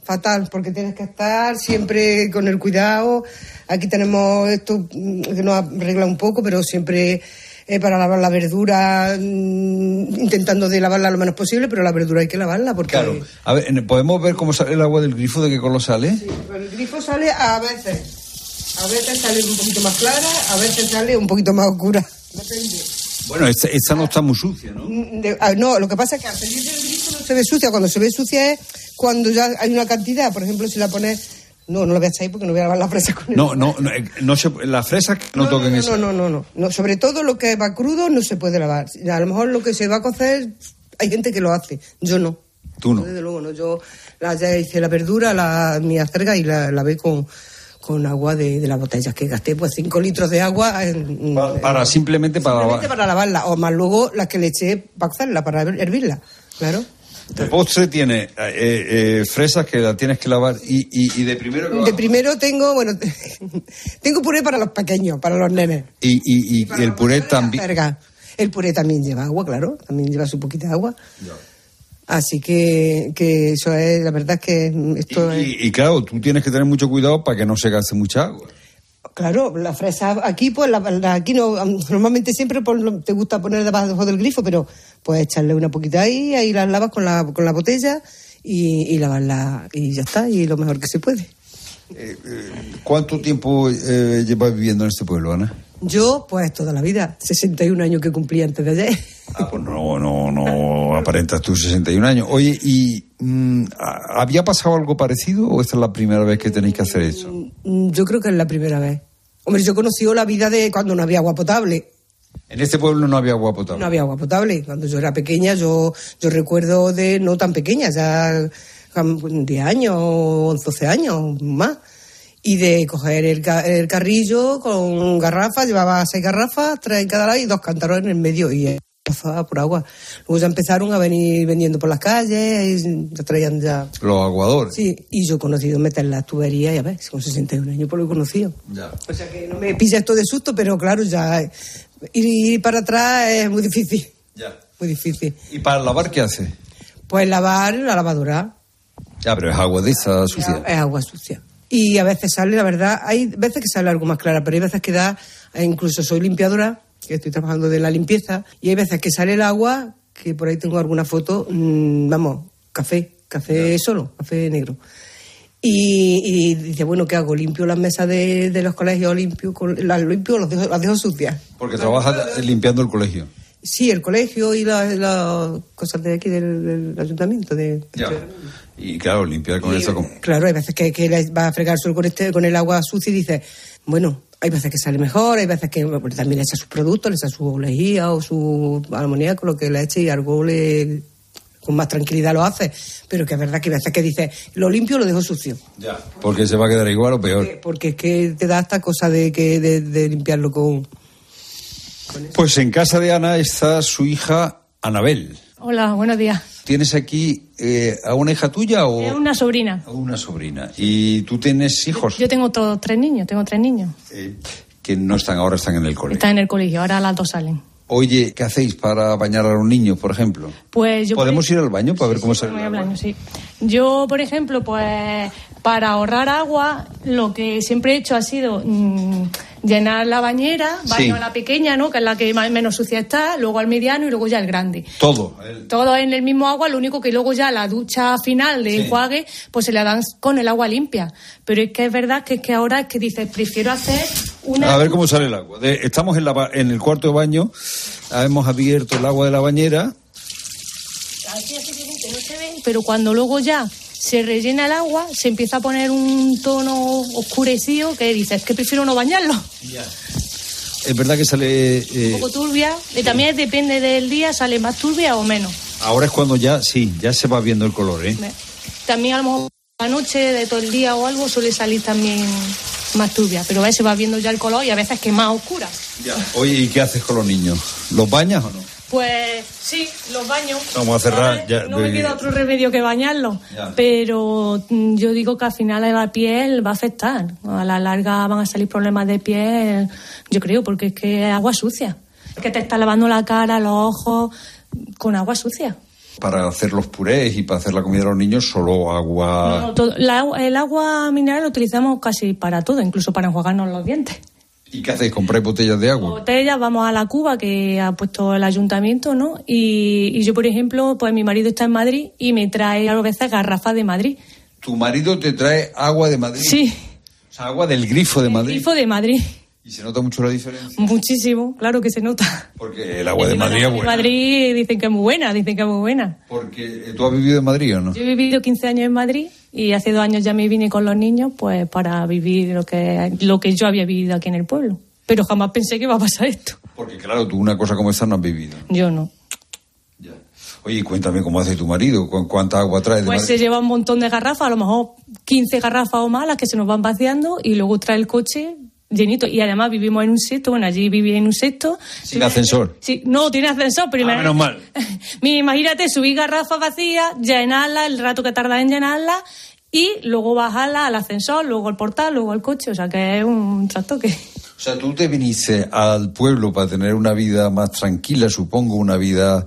fatal, porque tienes que estar siempre con el cuidado. Aquí tenemos esto mm, que nos arregla un poco, pero siempre eh, para lavar la verdura, mm, intentando de lavarla lo menos posible, pero la verdura hay que lavarla porque Claro. A ver, ¿podemos ver cómo sale el agua del grifo? ¿De qué color sale? el grifo sale a veces. A veces sale un poquito más clara, a veces sale un poquito más oscura. Depende. Bueno, esta, esta no está muy sucia, ¿no? Mm, de- ah, no, lo que pasa es que al salir del grifo no se ve sucia. Cuando se ve sucia es cuando ya hay una cantidad. Por ejemplo, si la pones. No, no la voy a echar ahí porque no voy a lavar la fresa con No, no, no, eh, no se, las fresas que no, toquen no, eso. no, no, no, no. Sobre todo lo que va crudo no se puede lavar. A lo mejor lo que se va a cocer, hay gente que lo hace. Yo no. Tú no. Desde luego no. Yo la, ya hice la verdura, la, mi acerga y la, la ve con, con agua de, de las botellas que gasté, pues 5 litros de agua. En, para, para, simplemente para simplemente para lavarla, o más luego las que le eché para hacerla, para hervirla, claro. De postre tiene eh, eh, fresas que la tienes que lavar y, y, y de primero... De primero tengo, bueno, tengo puré para los pequeños, para los nenes. Y, y, y el puré también... El puré también lleva agua, claro, también lleva su poquita agua. Ya. Así que, que eso es, la verdad es que esto y, es... y, claro, tú tienes que tener mucho cuidado para que no se gaste mucha agua. Claro, la fresa aquí, pues la, la, aquí no, normalmente siempre por, te gusta poner debajo del grifo, pero puedes echarle una poquita ahí, ahí las lavas con la, con la botella y, y lavarla y ya está, y lo mejor que se puede. Eh, ¿Cuánto tiempo eh, llevas viviendo en este pueblo, Ana? Yo, pues toda la vida, 61 años que cumplí antes de ayer. Ah, pues no, no, no aparentas tus 61 años. Oye, ¿y mmm, había pasado algo parecido o esta es la primera vez que tenéis que hacer eso? Mm, Yo creo que es la primera vez. Hombre, yo conocí la vida de cuando no había agua potable. En este pueblo no había agua potable. No había agua potable. Cuando yo era pequeña, yo, yo recuerdo de no tan pequeña, ya 10 años, 11, 12 años más y de coger el, el, carrillo con garrafas, llevaba seis garrafas, tres en cada lado y dos cántaros en el medio y pasaba por agua. Luego ya empezaron a venir vendiendo por las calles y ya traían ya... Los aguadores. Sí, y yo he conocido meter las tuberías, ya ves, con 61 años por lo he conocido. Ya. O sea que no me pilla esto de susto, pero claro, ya ir para atrás es muy difícil. Ya. Muy difícil. ¿Y para lavar qué hace? Pues lavar la lavadora. Ya, pero es agua de esa sucia. Es agua sucia y a veces sale, la verdad, hay veces que sale algo más clara, pero hay veces que da, incluso soy limpiadora, que estoy trabajando de la limpieza, y hay veces que sale el agua, que por ahí tengo alguna foto, mmm, vamos, café, café solo, café negro. Y, y, dice, bueno, ¿qué hago? ¿Limpio las mesas de, de los colegios? ¿Limpio, las limpio las dejo, las dejo sucias? Porque trabajas limpiando el colegio. Sí, el colegio y las la cosas de aquí del, del ayuntamiento. De, ya. Y claro, limpiar con y, eso. Como... Claro, hay veces que, que va a fregar solo con, este, con el agua sucia y dice, bueno, hay veces que sale mejor, hay veces que bueno, también le echa sus productos, le echa su lejía o su amoníaco, lo que le eche y algo le con más tranquilidad lo hace, pero que es verdad que hay veces que dice, lo limpio lo dejo sucio. Ya, porque se va a quedar igual o peor. Porque, porque es que te da esta cosa de, que, de, de limpiarlo con... Pues en casa de Ana está su hija Anabel. Hola, buenos días. ¿Tienes aquí eh, a una hija tuya o...? Es una sobrina. Una sobrina. ¿Y tú tienes hijos? Yo, tengo todos tres niños, tengo tres niños. Eh, que no están ahora, están en el colegio. Están en el colegio, ahora las dos salen. Oye, ¿qué hacéis para bañar a los niños, por ejemplo? Pues yo ¿Podemos ir al baño para ver cómo sí, sale el baño? Sí. Yo, por ejemplo, pues para ahorrar agua, lo que siempre he hecho ha sido mmm, llenar la bañera, baño Sí. a la pequeña, ¿no? Que es la que más menos sucia está, luego al mediano y luego ya el grande. Todo. el- Todo en el mismo agua, lo único que luego ya la ducha final de Sí. enjuague, pues se la dan con el agua limpia. Pero es que es verdad que es que ahora es que dices, prefiero hacer una... A ver cómo sale el agua. De- estamos en, la en el cuarto de baño, hemos abierto el agua de la bañera. Que no se pero cuando luego ya se rellena el agua, se empieza a poner un tono oscurecido que dices que prefiero no bañarlo. Es verdad que sale... eh, Un poco turbia. Y también depende del día, sale más turbia o menos. ahora es cuando ya, sí, ya se va viendo el color, ¿eh? También a lo mejor la noche de todo el día o algo suele salir también más turbia, pero a veces va viendo ya el color y a veces que más oscura. Oye, ¿y qué haces con los niños? ¿Los bañas o no? Pues sí, los baños. Vamos a cerrar ya. No me queda otro remedio que bañarlos. Pero mm, yo digo que al final a la piel va a afectar. A la larga van a salir problemas de piel, yo creo, porque es que es agua sucia. Es que te está lavando la cara, los ojos con agua sucia. Para hacer los purés y para hacer la comida de los niños, solo agua. No, todo- la agua- el agua mineral lo utilizamos casi para todo, incluso para enjuagarnos los dientes. ¿Y qué hacéis? ¿Compráis botellas de agua? botellas, vamos a la cuba que ha puesto el ayuntamiento, ¿no? Y, y yo, por ejemplo, pues mi marido está en Madrid y me trae a veces garrafas de Madrid. ¿Tu marido te trae agua de Madrid? Sí, O sea, agua del grifo de Madrid. grifo de Madrid. ¿Y se nota mucho la diferencia? Muchísimo, claro que se nota. Porque el agua de Madrid es De buena. Madrid dicen que es muy buena, dicen que es muy buena. Porque eh, tú has vivido en Madrid o no? Yo he vivido 15 años en Madrid y hace dos años ya me vine con los niños pues para vivir lo que, lo que yo había vivido aquí en el pueblo. Pero jamás pensé que iba a pasar esto. Porque claro, tú una cosa como esta no has vivido. Yo no. Oye, cuéntame cómo hace tu marido, cuánta agua trae. pues se lleva un montón de garrafas, a lo mejor 15 garrafas o más, las que se nos van vaciando y luego trae el coche llenito. Y además vivimos en un sexto, bueno, allí viví en un sexto. Sin ascensor. Sí, no, tiene ascensor, primero. Ah, menos mal. imagínate, subir garrafas vacías, llenarla, el rato que tarda en llenarla y luego bajarla al ascensor, luego al portal, luego al coche. O sea que es un trastoque. O sea, tú te viniste al pueblo para tener una vida más tranquila, supongo, una vida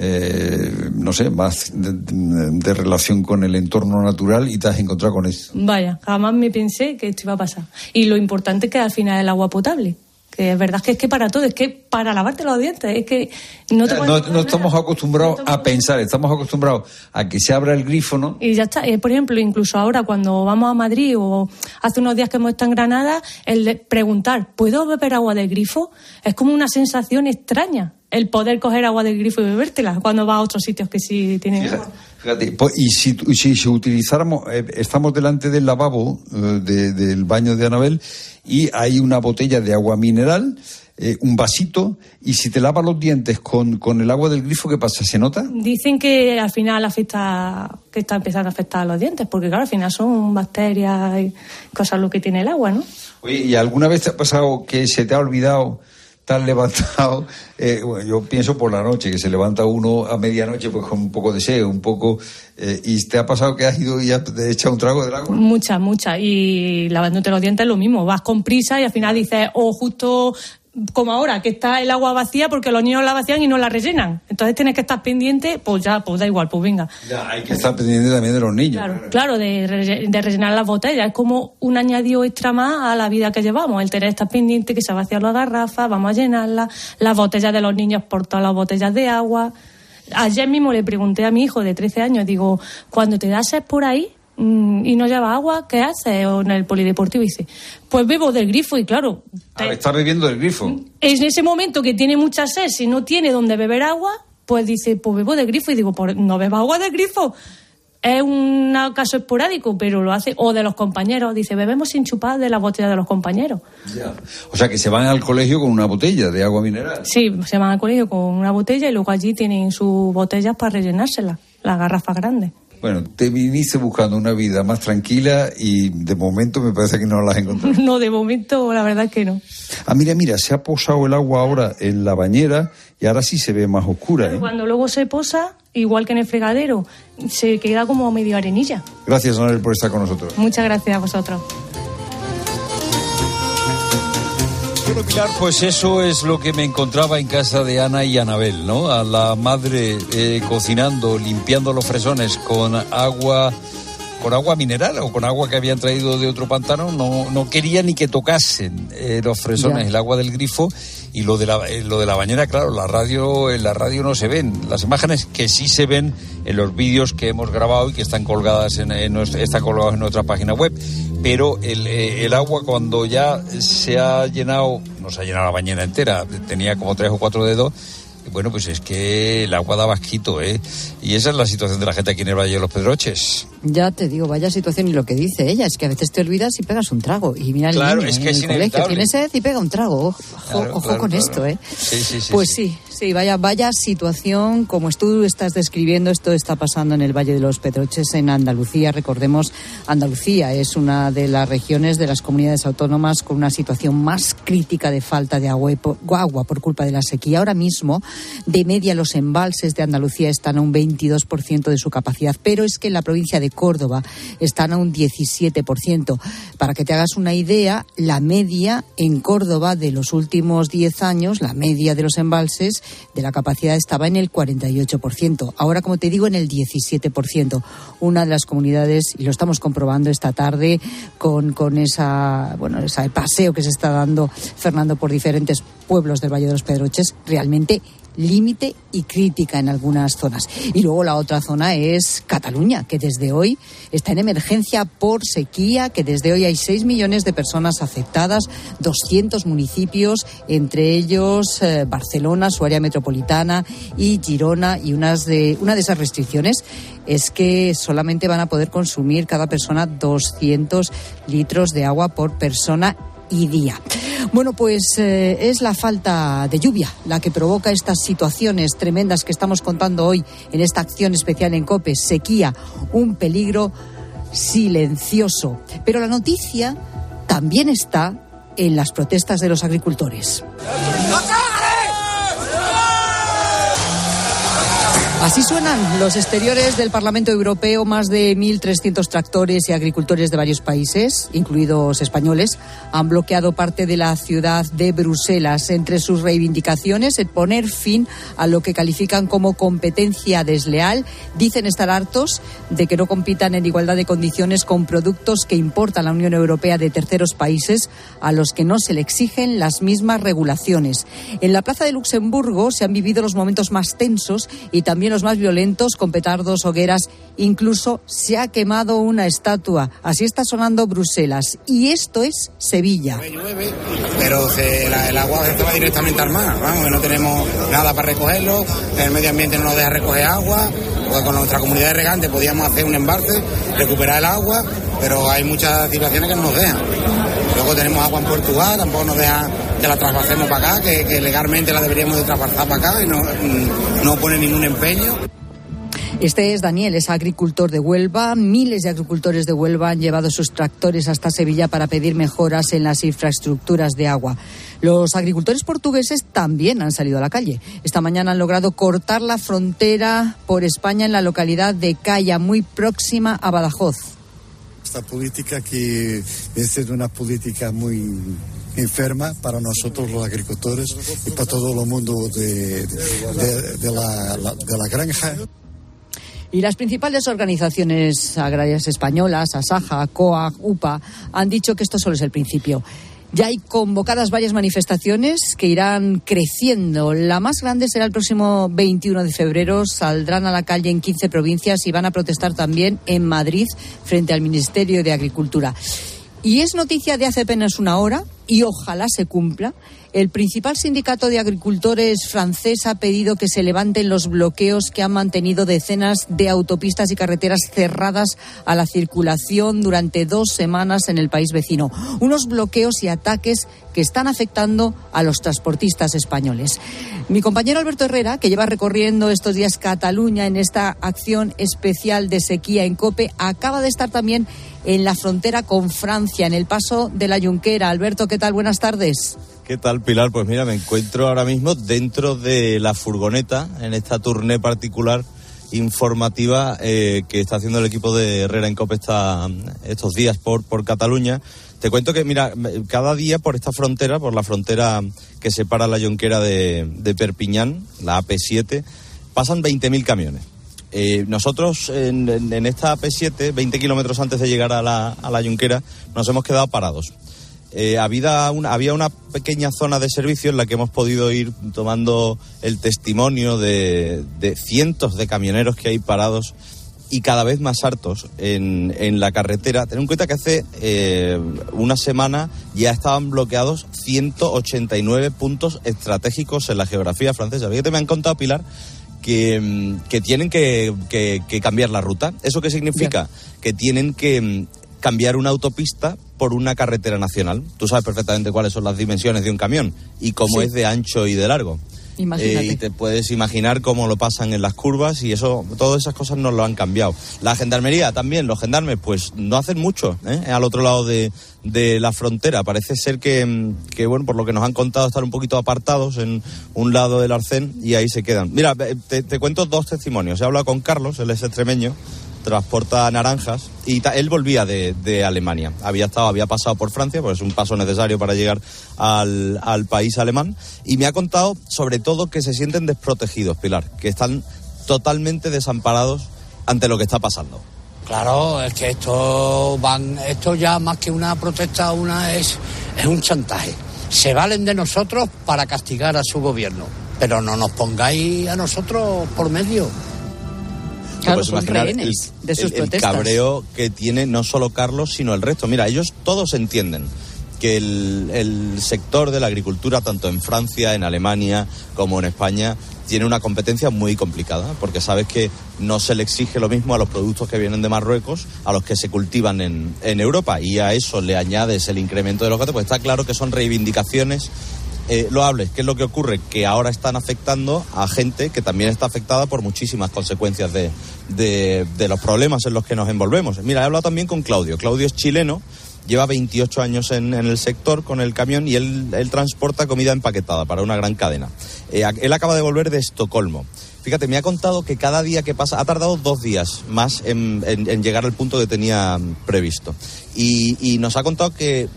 eh, no sé, más de, relación con el entorno natural y te has encontrado con eso. Vaya, jamás me pensé que esto iba a pasar. Y lo importante es que al final el agua potable. Que es verdad que es que para todo, es que para lavarte los dientes, es que no te No, no estamos acostumbrados a pensar, estamos acostumbrados a que se abra el grifo, ¿no? Y ya está. Eh, por ejemplo, incluso ahora cuando vamos a Madrid o hace unos días que hemos estado en Granada, el de preguntar, ¿puedo beber agua del grifo? Es como una sensación extraña el poder coger agua del grifo y bebértela cuando va a otros sitios que sí tienen agua. Fíjate, y si, si, utilizáramos, eh, estamos delante del lavabo eh, del baño de Anabel y hay una botella de agua mineral, eh, un vasito, y si te lavas los dientes con, con el agua del grifo, ¿qué pasa? ¿Se nota? Dicen que al final afecta, que está empezando a afectar a los dientes, porque claro, al final son bacterias y cosas lo que tiene el agua, ¿no? Oye, ¿y alguna vez te ha pasado que se te ha olvidado tan levantado, eh, yo pienso por la noche, que se levanta uno a medianoche pues con un poco de sed, un poco... Eh, ¿Y te ha pasado que has ido y has echado un trago del agua? Muchas, muchas. Y lavándote los dientes es lo mismo. Vas con prisa y al final dices, oh, justo como ahora, que está el agua vacía porque los niños la vacían y no la rellenan. Entonces tienes que estar pendiente, pues ya, pues da igual, pues venga. Ya, hay que estar pendiente también de los niños. Claro, de, rellenar las botellas. Es como un añadido extra más a la vida que llevamos. El tener que estar pendiente, que se vacían las garrafas, vamos a llenarlas, las botellas de los niños por todas las botellas de agua. Ayer mismo le pregunté a mi hijo de 13 años, digo, cuando te das por ahí, y no lleva agua, ¿qué hace? O en el polideportivo dice, pues bebo del grifo y claro... Está bebiendo del grifo. En ese momento que tiene mucha sed, si no tiene donde beber agua, pues dice, pues bebo del grifo y digo, pues no beba agua del grifo. Es un caso esporádico, pero lo hace, o de los compañeros, dice, bebemos sin chupar de la botella de los compañeros. O sea, que se van al colegio con una botella de agua mineral. Sí, se van al colegio con una botella y luego allí tienen sus botellas para rellenárselas, las garrafas grandes. Bueno, te viniste buscando una vida más tranquila y de momento me parece que no la has encontrado. No, de momento la verdad que no. Ah, mira, mira, se ha posado el agua ahora en la bañera y ahora sí se ve más oscura. ¿eh? Cuando luego se posa, igual que en el fregadero, se queda como medio arenilla. Gracias, Anel, por estar con nosotros. Muchas gracias a vosotros. Pues eso es lo que me encontraba en casa de Ana y Anabel, ¿no? A la madre eh, cocinando, limpiando los fresones con agua con agua mineral o con agua que habían traído de otro pantano, no, no quería ni que tocasen eh, los fresones, el agua del grifo y lo de la, eh, lo de la bañera, claro, la radio, en la radio no se ven. Las imágenes que sí se ven en los vídeos que hemos grabado y que están colgadas en, en están colgados en nuestra página web pero el, eh, el, agua cuando ya se ha llenado, no se ha llenado la bañera entera, tenía como tres o cuatro dedos, bueno, pues es que el agua da vasquito, ¿eh? Y esa es la situación de la gente aquí en el Valle de los Pedroches. Ya te digo, vaya situación y lo que dice ella es que a veces te olvidas y pegas un trago. Y mira el claro, niño, es que en el colegio tiene sed y pega un trago. Ojo, ojo con esto, ¿eh? Sí, sí, sí, pues sí. sí, vaya, vaya situación, como tú estás describiendo, esto está pasando en el Valle de los Pedroches, en Andalucía. Recordemos, Andalucía es una de las regiones de las comunidades autónomas con una situación más crítica de falta de agua, agua por culpa de la sequía. Ahora mismo, de media, los embalses de Andalucía están a un 22% de su capacidad, pero es que en la provincia de Córdoba están a un 17%. Para que te hagas una idea, la media en Córdoba de los últimos 10 años, la media de los embalses de la capacidad estaba en el 48%. Ahora, como te digo, en el 17%. Una de las comunidades, y lo estamos comprobando esta tarde con, con esa, bueno, ese paseo que se está dando Fernando por diferentes pueblos del Valle de los Pedroches, realmente límite y crítica en algunas zonas. Y luego la otra zona es Cataluña, que desde hoy está en emergencia por sequía, que desde hoy hay 6 millones de personas afectadas, 200 municipios, entre ellos eh, Barcelona, su área metropolitana y Girona, y unas de, una de esas restricciones es que solamente van a poder consumir cada persona 200 litros de agua por persona y día. Bueno, pues eh, es la falta de lluvia la que provoca estas situaciones tremendas que estamos contando hoy en esta acción especial en COPE, sequía, un peligro silencioso. Pero la noticia también está en las protestas de los agricultores. Así suenan los exteriores del Parlamento Europeo. Más de 1.300 tractores y agricultores de varios países, incluidos españoles, han bloqueado parte de la ciudad de Bruselas. Entre sus reivindicaciones, el poner fin a lo que califican como competencia desleal. Dicen estar hartos de que no compitan en igualdad de condiciones con productos que importa la Unión Europea de terceros países a los que no se le exigen las mismas regulaciones. En la Plaza de Luxemburgo se han vivido los momentos más tensos y también los más violentos con petardos, hogueras. Incluso se ha quemado una estatua. Así está sonando Bruselas. Y esto es Sevilla. pero el agua se va directamente al mar. Vamos, no tenemos nada para recogerlo. El medio ambiente no nos deja recoger agua. Pues con nuestra comunidad de regantes podíamos hacer un embarque, recuperar el agua, pero hay muchas situaciones que no nos dejan. Luego tenemos agua en Portugal, tampoco nos dejan que la traspasemos para acá, que, legalmente la deberíamos de traspasar para acá y no, no pone ningún empeño. Este es Daniel, es agricultor de Huelva. Miles de agricultores de Huelva han llevado sus tractores hasta Sevilla para pedir mejoras en las infraestructuras de agua. Los agricultores portugueses también han salido a la calle. Esta mañana han logrado cortar la frontera por España en la localidad de Calla, muy próxima a Badajoz. Esta política que es una política muy enferma para nosotros los agricultores y para todo el mundo de, de, la, de la granja. Y las principales organizaciones agrarias españolas, ASAJA, COAG, UPA, han dicho que esto solo es el principio. Ya hay convocadas varias manifestaciones que irán creciendo. La más grande será el próximo 21 de febrero. Saldrán a la calle en 15 provincias y van a protestar también en Madrid frente al Ministerio de Agricultura. Y es noticia de hace apenas una hora y ojalá se cumpla. El principal sindicato de agricultores francés ha pedido que se levanten los bloqueos que han mantenido decenas de autopistas y carreteras cerradas a la circulación durante dos semanas en el país vecino. Unos bloqueos y ataques que están afectando a los transportistas españoles. Mi compañero Alberto Herrera, que lleva recorriendo estos días Cataluña en esta acción especial de sequía en COPE, acaba de estar también en la frontera con Francia, en el paso de la Junquera. Alberto, ¿qué tal? Buenas tardes. ¿Qué tal, Pilar? Pues mira, me encuentro ahora mismo dentro de la furgoneta, en esta tournée particular informativa eh, que está haciendo el equipo de Herrera en COPE estos días por, por Cataluña. Te cuento que, mira, cada día por esta frontera, por la frontera que separa la Jonquera de, Perpiñán, la AP7, pasan 20.000 camiones. Eh, nosotros en, esta AP7, 20 kilómetros antes de llegar a la, a la nos hemos quedado parados. Eh, había, una, había una pequeña zona de servicio en la que hemos podido ir tomando el testimonio de, cientos de camioneros que hay parados y cada vez más hartos en, en la carretera. Ten en cuenta que hace eh, una semana ya estaban bloqueados 189 puntos estratégicos en la geografía francesa. Fíjate, me han contado, Pilar, que, tienen que, cambiar la ruta. ¿Eso qué significa? Que tienen que mm, cambiar una autopista por una carretera nacional. Tú sabes perfectamente cuáles son las dimensiones de un camión y cómo es de ancho y de largo. Eh, y te puedes imaginar cómo lo pasan en las curvas y eso, todas esas cosas no lo han cambiado. La gendarmería también, los gendarmes, pues no hacen mucho ¿eh? al otro lado de, de la frontera. Parece ser que, que, bueno, por lo que nos han contado, están un poquito apartados en un lado del arcén y ahí se quedan. Mira, te, te cuento dos testimonios. He hablado con Carlos, él es extremeño, transporta naranjas y él volvía de, Alemania. Había estado, había pasado por Francia, pues es un paso necesario para llegar al, al país alemán. Y me ha contado sobre todo que se sienten desprotegidos, Pilar, que están totalmente desamparados ante lo que está pasando. Claro, es que esto van, esto ya más que una protesta, una es, es un chantaje. Se valen de nosotros para castigar a su gobierno, pero no nos pongáis a nosotros por medio. Claro, son rehenes de sus el, el cabreo que tiene no solo Carlos, sino el resto. Mira, ellos todos entienden que el, el, sector de la agricultura, tanto en Francia, en Alemania como en España, tiene una competencia muy complicada, porque sabes que no se le exige lo mismo a los productos que vienen de Marruecos a los que se cultivan en, en Europa, y a eso le añades el incremento de los gastos, pues está claro que son reivindicaciones eh, loables. ¿Qué es lo que ocurre? Que ahora están afectando a gente que también está afectada por muchísimas consecuencias de, de, los problemas en los que nos envolvemos. Mira, he hablado también con Claudio. Claudio es chileno, lleva 28 años en, el sector con el camión y él, transporta comida empaquetada para una gran cadena. Eh, él acaba de volver de Estocolmo. Fíjate, me ha contado que cada día que pasa, ha tardado dos días más en, llegar al punto que tenía previsto. Y nos ha contado que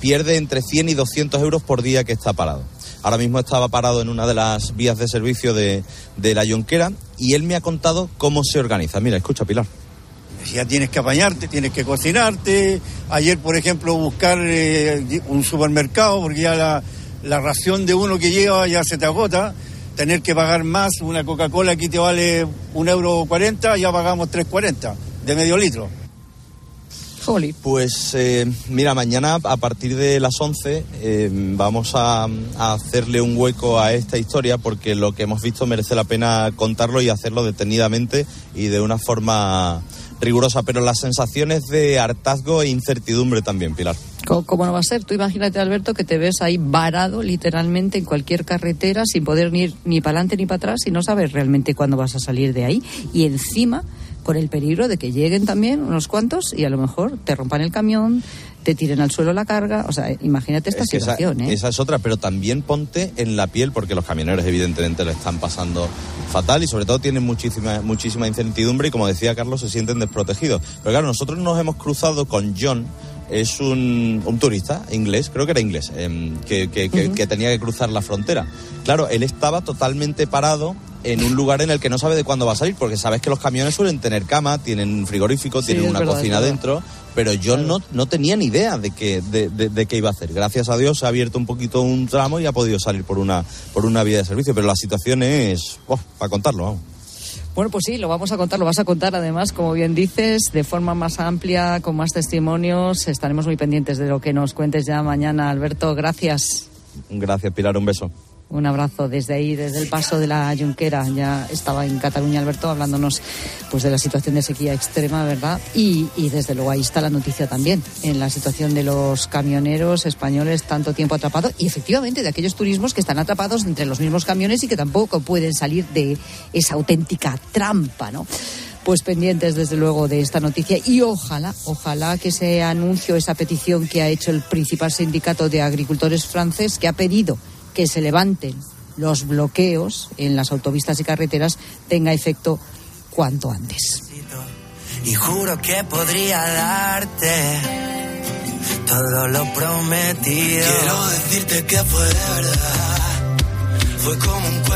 pierde entre 100 y 200 euros por día que está parado. Ahora mismo estaba parado en una de las vías de servicio de, de la Yonquera y él me ha contado cómo se organiza. Mira, escucha, Pilar. Ya tienes que apañarte, tienes que cocinarte. Ayer, por ejemplo, buscar eh, un supermercado, porque ya la, la ración de uno que lleva ya se te agota. Tener que pagar más, una Coca-Cola aquí te vale un euro cuarenta, ya pagamos 3.40 de medio litro. Pues eh, mira, mañana a partir de las 11 eh, vamos a, a, hacerle un hueco a esta historia porque lo que hemos visto merece la pena contarlo y hacerlo detenidamente y de una forma rigurosa, pero las sensaciones de hartazgo e incertidumbre también, Pilar. ¿Cómo, ¿Cómo, no va a ser? Tú imagínate, Alberto, que te ves ahí varado literalmente en cualquier carretera sin poder ir ni para adelante ni para atrás y no sabes realmente cuándo vas a salir de ahí. Y encima con el peligro de que lleguen también unos cuantos y a lo mejor te rompan el camión, te tiren al suelo la carga. O sea, imagínate esta es que situación. Esa, ¿eh? esa, es otra, pero también ponte en la piel, porque los camioneros evidentemente le están pasando fatal y sobre todo tienen muchísima, muchísima incertidumbre y como decía Carlos, se sienten desprotegidos. Pero claro, nosotros nos hemos cruzado con John, es un, un, turista inglés, creo que era inglés, eh, que, que, que, uh -huh. que, tenía que cruzar la frontera. Claro, él estaba totalmente parado en un lugar en el que no sabe de cuándo va a salir, porque sabes que los camiones suelen tener cama, tienen frigorífico, sí, tienen una verdad, cocina dentro, pero yo claro. no, no tenía ni idea de qué de, de, de qué iba a hacer. Gracias a Dios se ha abierto un poquito un tramo y ha podido salir por una, por una vía de servicio, pero la situación es, oh, para contarlo, vamos. Bueno, pues sí, lo vamos a contar, lo vas a contar además, como bien dices, de forma más amplia, con más testimonios. Estaremos muy pendientes de lo que nos cuentes ya mañana, Alberto. Gracias. Gracias, Pilar, un beso. Un abrazo desde ahí, desde el paso de la Junquera. Ya estaba en Cataluña Alberto hablándonos pues de la situación de sequía extrema, ¿verdad? Y, y desde luego ahí está la noticia también, en la situación de los camioneros españoles tanto tiempo atrapados y efectivamente de aquellos turismos que están atrapados entre los mismos camiones y que tampoco pueden salir de esa auténtica trampa, ¿no? pues pendientes desde luego de esta noticia y ojalá, ojalá que ese anuncio, esa petición que ha hecho el principal sindicato de agricultores francés que ha pedido que se levanten los bloqueos en las autopistas y carreteras tenga efecto cuanto antes. Y juro que podría darte todo lo prometido. Quiero decirte que fue de verdad.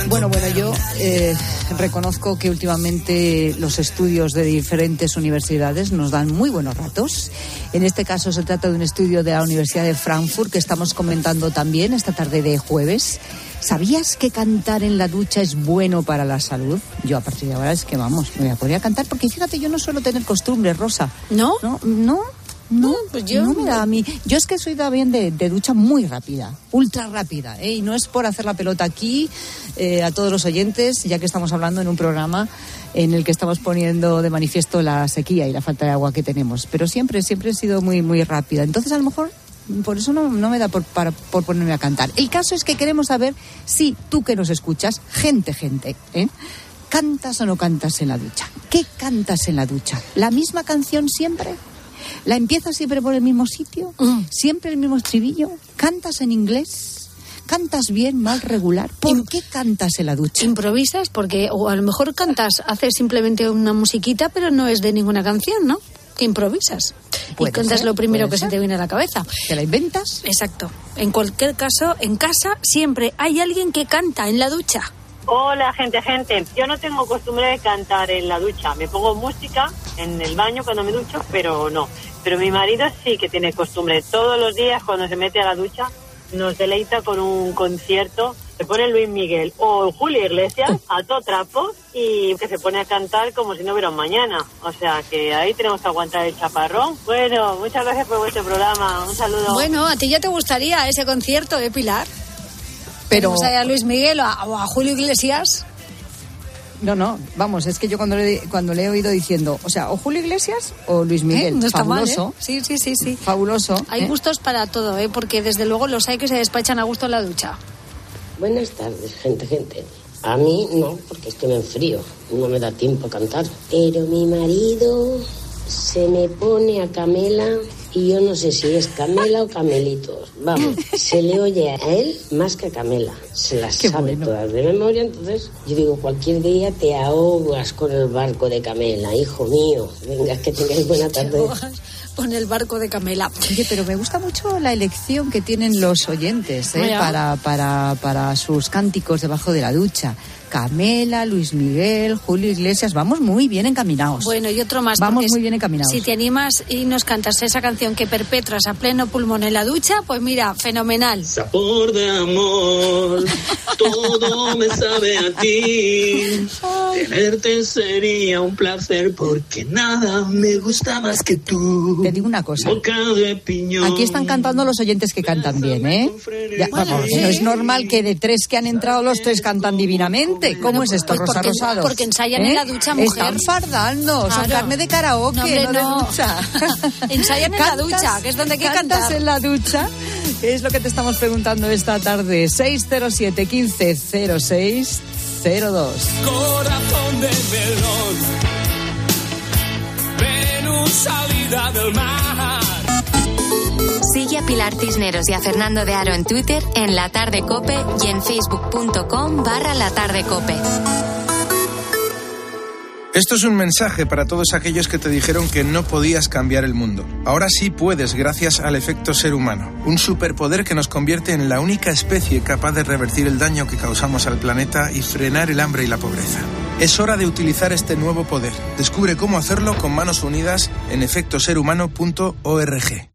Bueno, bueno, yo eh, reconozco que últimamente los estudios de diferentes universidades nos dan muy buenos ratos. En este caso se trata de un estudio de la Universidad de Frankfurt que estamos comentando también esta tarde de jueves. ¿Sabías que cantar en la ducha es bueno para la salud? Yo a partir de ahora es que vamos, me voy a poner a cantar porque fíjate, yo no suelo tener costumbre, Rosa. ¿No? No, no. No, pues yo. No, mira, a mí. Yo es que soy también de, de ducha muy rápida, ultra rápida, ¿eh? Y no es por hacer la pelota aquí eh, a todos los oyentes, ya que estamos hablando en un programa en el que estamos poniendo de manifiesto la sequía y la falta de agua que tenemos. Pero siempre, siempre he sido muy, muy rápida. Entonces, a lo mejor por eso no, no me da por, para, por ponerme a cantar. El caso es que queremos saber si tú que nos escuchas, gente, gente, ¿eh? ¿cantas o no cantas en la ducha? ¿Qué cantas en la ducha? ¿La misma canción siempre? ¿La empiezas siempre por el mismo sitio? Mm. ¿Siempre el mismo estribillo? ¿Cantas en inglés? ¿Cantas bien, mal, regular? ¿Por qué cantas en la ducha? Improvisas porque, o a lo mejor cantas, haces simplemente una musiquita, pero no es de ninguna canción, ¿no? Que improvisas. Y cantas ser, lo primero que ser. se te viene a la cabeza. ¿Que la inventas? Exacto. En cualquier caso, en casa siempre hay alguien que canta en la ducha. Hola, gente, gente. Yo no tengo costumbre de cantar en la ducha. Me pongo música en el baño cuando me ducho, pero no. Pero mi marido sí que tiene costumbre. Todos los días cuando se mete a la ducha nos deleita con un concierto. Se pone Luis Miguel o Julio Iglesias a todo trapo y que se pone a cantar como si no hubiera un mañana. O sea que ahí tenemos que aguantar el chaparrón. Bueno, muchas gracias por vuestro programa. Un saludo. Bueno, a ti ya te gustaría ese concierto, ¿eh, Pilar? Pero a Luis Miguel o a, o a, Julio Iglesias No, no, vamos, es que yo cuando le, cuando le he oído diciendo, o sea, o Julio Iglesias o Luis Miguel. ¿Eh? No está Fabuloso. mal, ¿eh? Sí, sí, sí, sí. Fabuloso. Hay ¿eh? gustos para todo, ¿eh? Porque desde luego los hay que se despachan a gusto en la ducha. Buenas tardes, gente, gente. A mí no, porque es que me enfrío, no me da tiempo a cantar. Pero mi marido se me pone a Camela y yo no sé si es Camela o Camelitos. Vamos, se le oye a él más que a Camela. Se las sabe todas de memoria, entonces yo digo, cualquier día te ahogas con el barco de Camela, hijo mío. Venga, que tengáis buena tarde. Con el barco de Camela. Oye, pero me gusta mucho la elección que tienen los oyentes ¿eh? Para, para, para sus cánticos debajo de la ducha. Camela, Luis Miguel, Julio Iglesias, vamos muy bien encaminados. Bueno, y otro más. Vamos muy bien encaminados. Si te animas y nos cantas esa canción que perpetras a pleno pulmón en la ducha, pues mira, fenomenal. Sabor de amor, todo me sabe a ti. Tenerte sería un placer porque nada me gusta más que tú. Te digo una cosa. Boca de piñón. Aquí están cantando los oyentes que cantan bien, ¿eh? Ya, vamos, no es normal que de tres que han entrado los tres cantan divinamente. ¿Cómo es esto, pues Rosa porque- Rosado? porque ensayan en la ducha, mujer. Están fardando, son Claro. carne de karaoke, No, hombre, no, de no. ducha. Ensayan en la ducha, que es donde hay que cantas cantar. en la ducha? Es lo que te estamos preguntando esta tarde. 607 15 06 02. Corazón de melón. Venus salida del mar. Sigue a Pilar Cisneros y a Fernando de Aro en Twitter, en La Tarde Cope y en facebook.com barra La Tarde Cope. Esto es un mensaje para todos aquellos que te dijeron que no podías cambiar el mundo. Ahora sí puedes gracias al efecto ser humano, un superpoder que nos convierte en la única especie capaz de revertir el daño que causamos al planeta y frenar el hambre y la pobreza. Es hora de utilizar este nuevo poder. Descubre cómo hacerlo con manos unidas en efectoserhumano.org.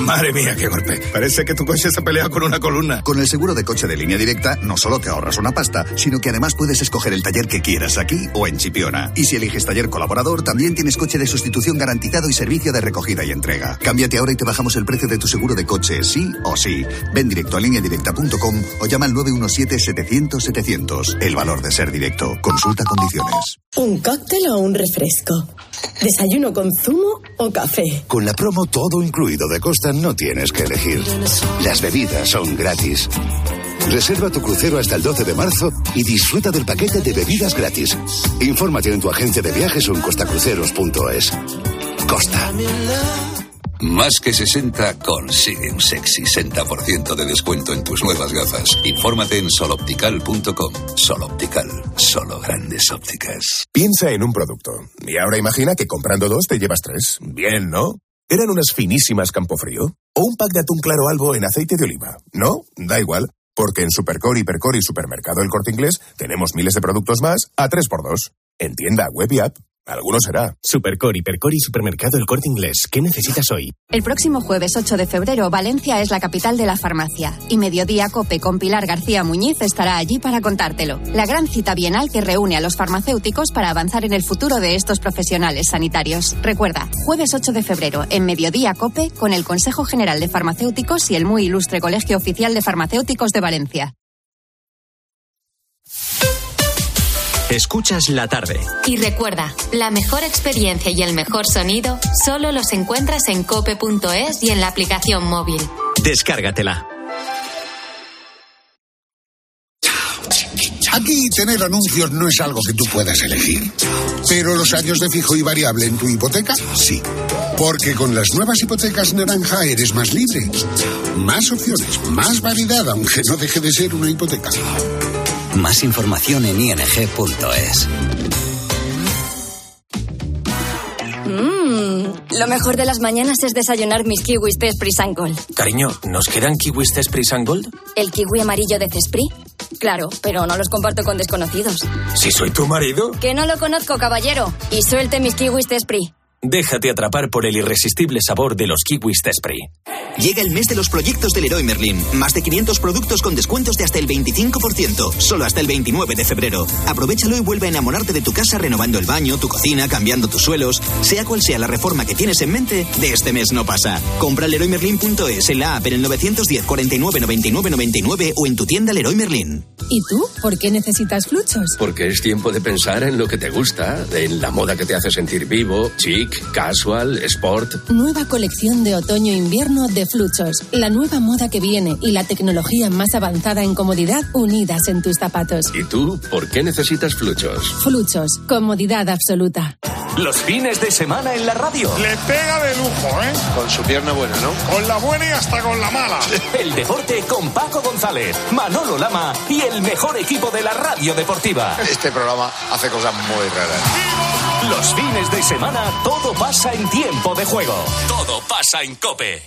Madre mía, qué golpe. Parece que tu coche se pelea con una columna. Con el seguro de coche de línea directa, no solo te ahorras una pasta, sino que además puedes escoger el taller que quieras aquí o en Chipiona. Y si eliges taller colaborador, también tienes coche de sustitución garantizado y servicio de recogida y entrega. Cámbiate ahora y te bajamos el precio de tu seguro de coche, sí o sí. Ven directo a lineadirecta.com o llama al 917-700-700. El valor de ser directo. Consulta condiciones. ¿Un cóctel o un refresco? ¿Desayuno con zumo o café? Con la promo todo incluido de No tienes que elegir. Las bebidas son gratis. Reserva tu crucero hasta el 12 de marzo y disfruta del paquete de bebidas gratis. Infórmate en tu agencia de viajes o en costacruceros.es. Costa. Más que 60 consigue un sexy 60% de descuento en tus nuevas gafas. Infórmate en soloptical.com. Soloptical, solo grandes ópticas. Piensa en un producto. Y ahora imagina que comprando dos te llevas tres. Bien, ¿no? ¿Eran unas finísimas Campofrío? ¿O un pack de atún claro albo en aceite de oliva? ¿No? Da igual. Porque en Supercore, Hipercore y Supermercado El Corte Inglés tenemos miles de productos más a 3x2. En tienda, web y app. Alguno será. Supercore, Hipercore y Supermercado El Corte Inglés. ¿Qué necesitas hoy? El próximo jueves 8 de febrero, Valencia es la capital de la farmacia. Y Mediodía Cope con Pilar García Muñiz estará allí para contártelo. La gran cita bienal que reúne a los farmacéuticos para avanzar en el futuro de estos profesionales sanitarios. Recuerda, jueves 8 de febrero, en Mediodía Cope, con el Consejo General de Farmacéuticos y el muy ilustre Colegio Oficial de Farmacéuticos de Valencia. Escuchas la tarde. Y recuerda, la mejor experiencia y el mejor sonido solo los encuentras en cope.es y en la aplicación móvil. Descárgatela. Aquí tener anuncios no es algo que tú puedas elegir. Pero los años de fijo y variable en tu hipoteca, sí. Porque con las nuevas hipotecas naranja eres más libre. Más opciones, más variedad, aunque no deje de ser una hipoteca. Más información en ing.es. Mmm, lo mejor de las mañanas es desayunar mis kiwis de Gold. Cariño, ¿nos quedan kiwis de and Gold? ¿El kiwi amarillo de Cesprit? Claro, pero no los comparto con desconocidos. Si soy tu marido, Que no lo conozco, caballero. Y suelte mis kiwis de. Déjate atrapar por el irresistible sabor de los kiwis de Spritz. Llega el mes de los proyectos del Leroy Merlin. Más de 500 productos con descuentos de hasta el 25%. Solo hasta el 29 de febrero. Aprovechalo y vuelve a enamorarte de tu casa renovando el baño, tu cocina, cambiando tus suelos. Sea cual sea la reforma que tienes en mente, de este mes no pasa. Compra leroymerlin.es en la app en el 910 49 99 99 o en tu tienda Leroy Merlin. ¿Y tú? ¿Por qué necesitas fluchos? Porque es tiempo de pensar en lo que te gusta, en la moda que te hace sentir vivo, chic, casual, sport. Nueva colección de otoño-invierno de Fluchos. La nueva moda que viene y la tecnología más avanzada en comodidad unidas en tus zapatos. ¿Y tú por qué necesitas Fluchos? Fluchos. Comodidad absoluta. Los fines de semana en la radio. Le pega de lujo, ¿eh? Con su pierna buena, ¿no? Con la buena y hasta con la mala. El deporte con Paco González, Manolo Lama y el mejor equipo de la radio deportiva. Este programa hace cosas muy raras. Los fines de semana todo pasa en tiempo de juego. Todo pasa en Cope.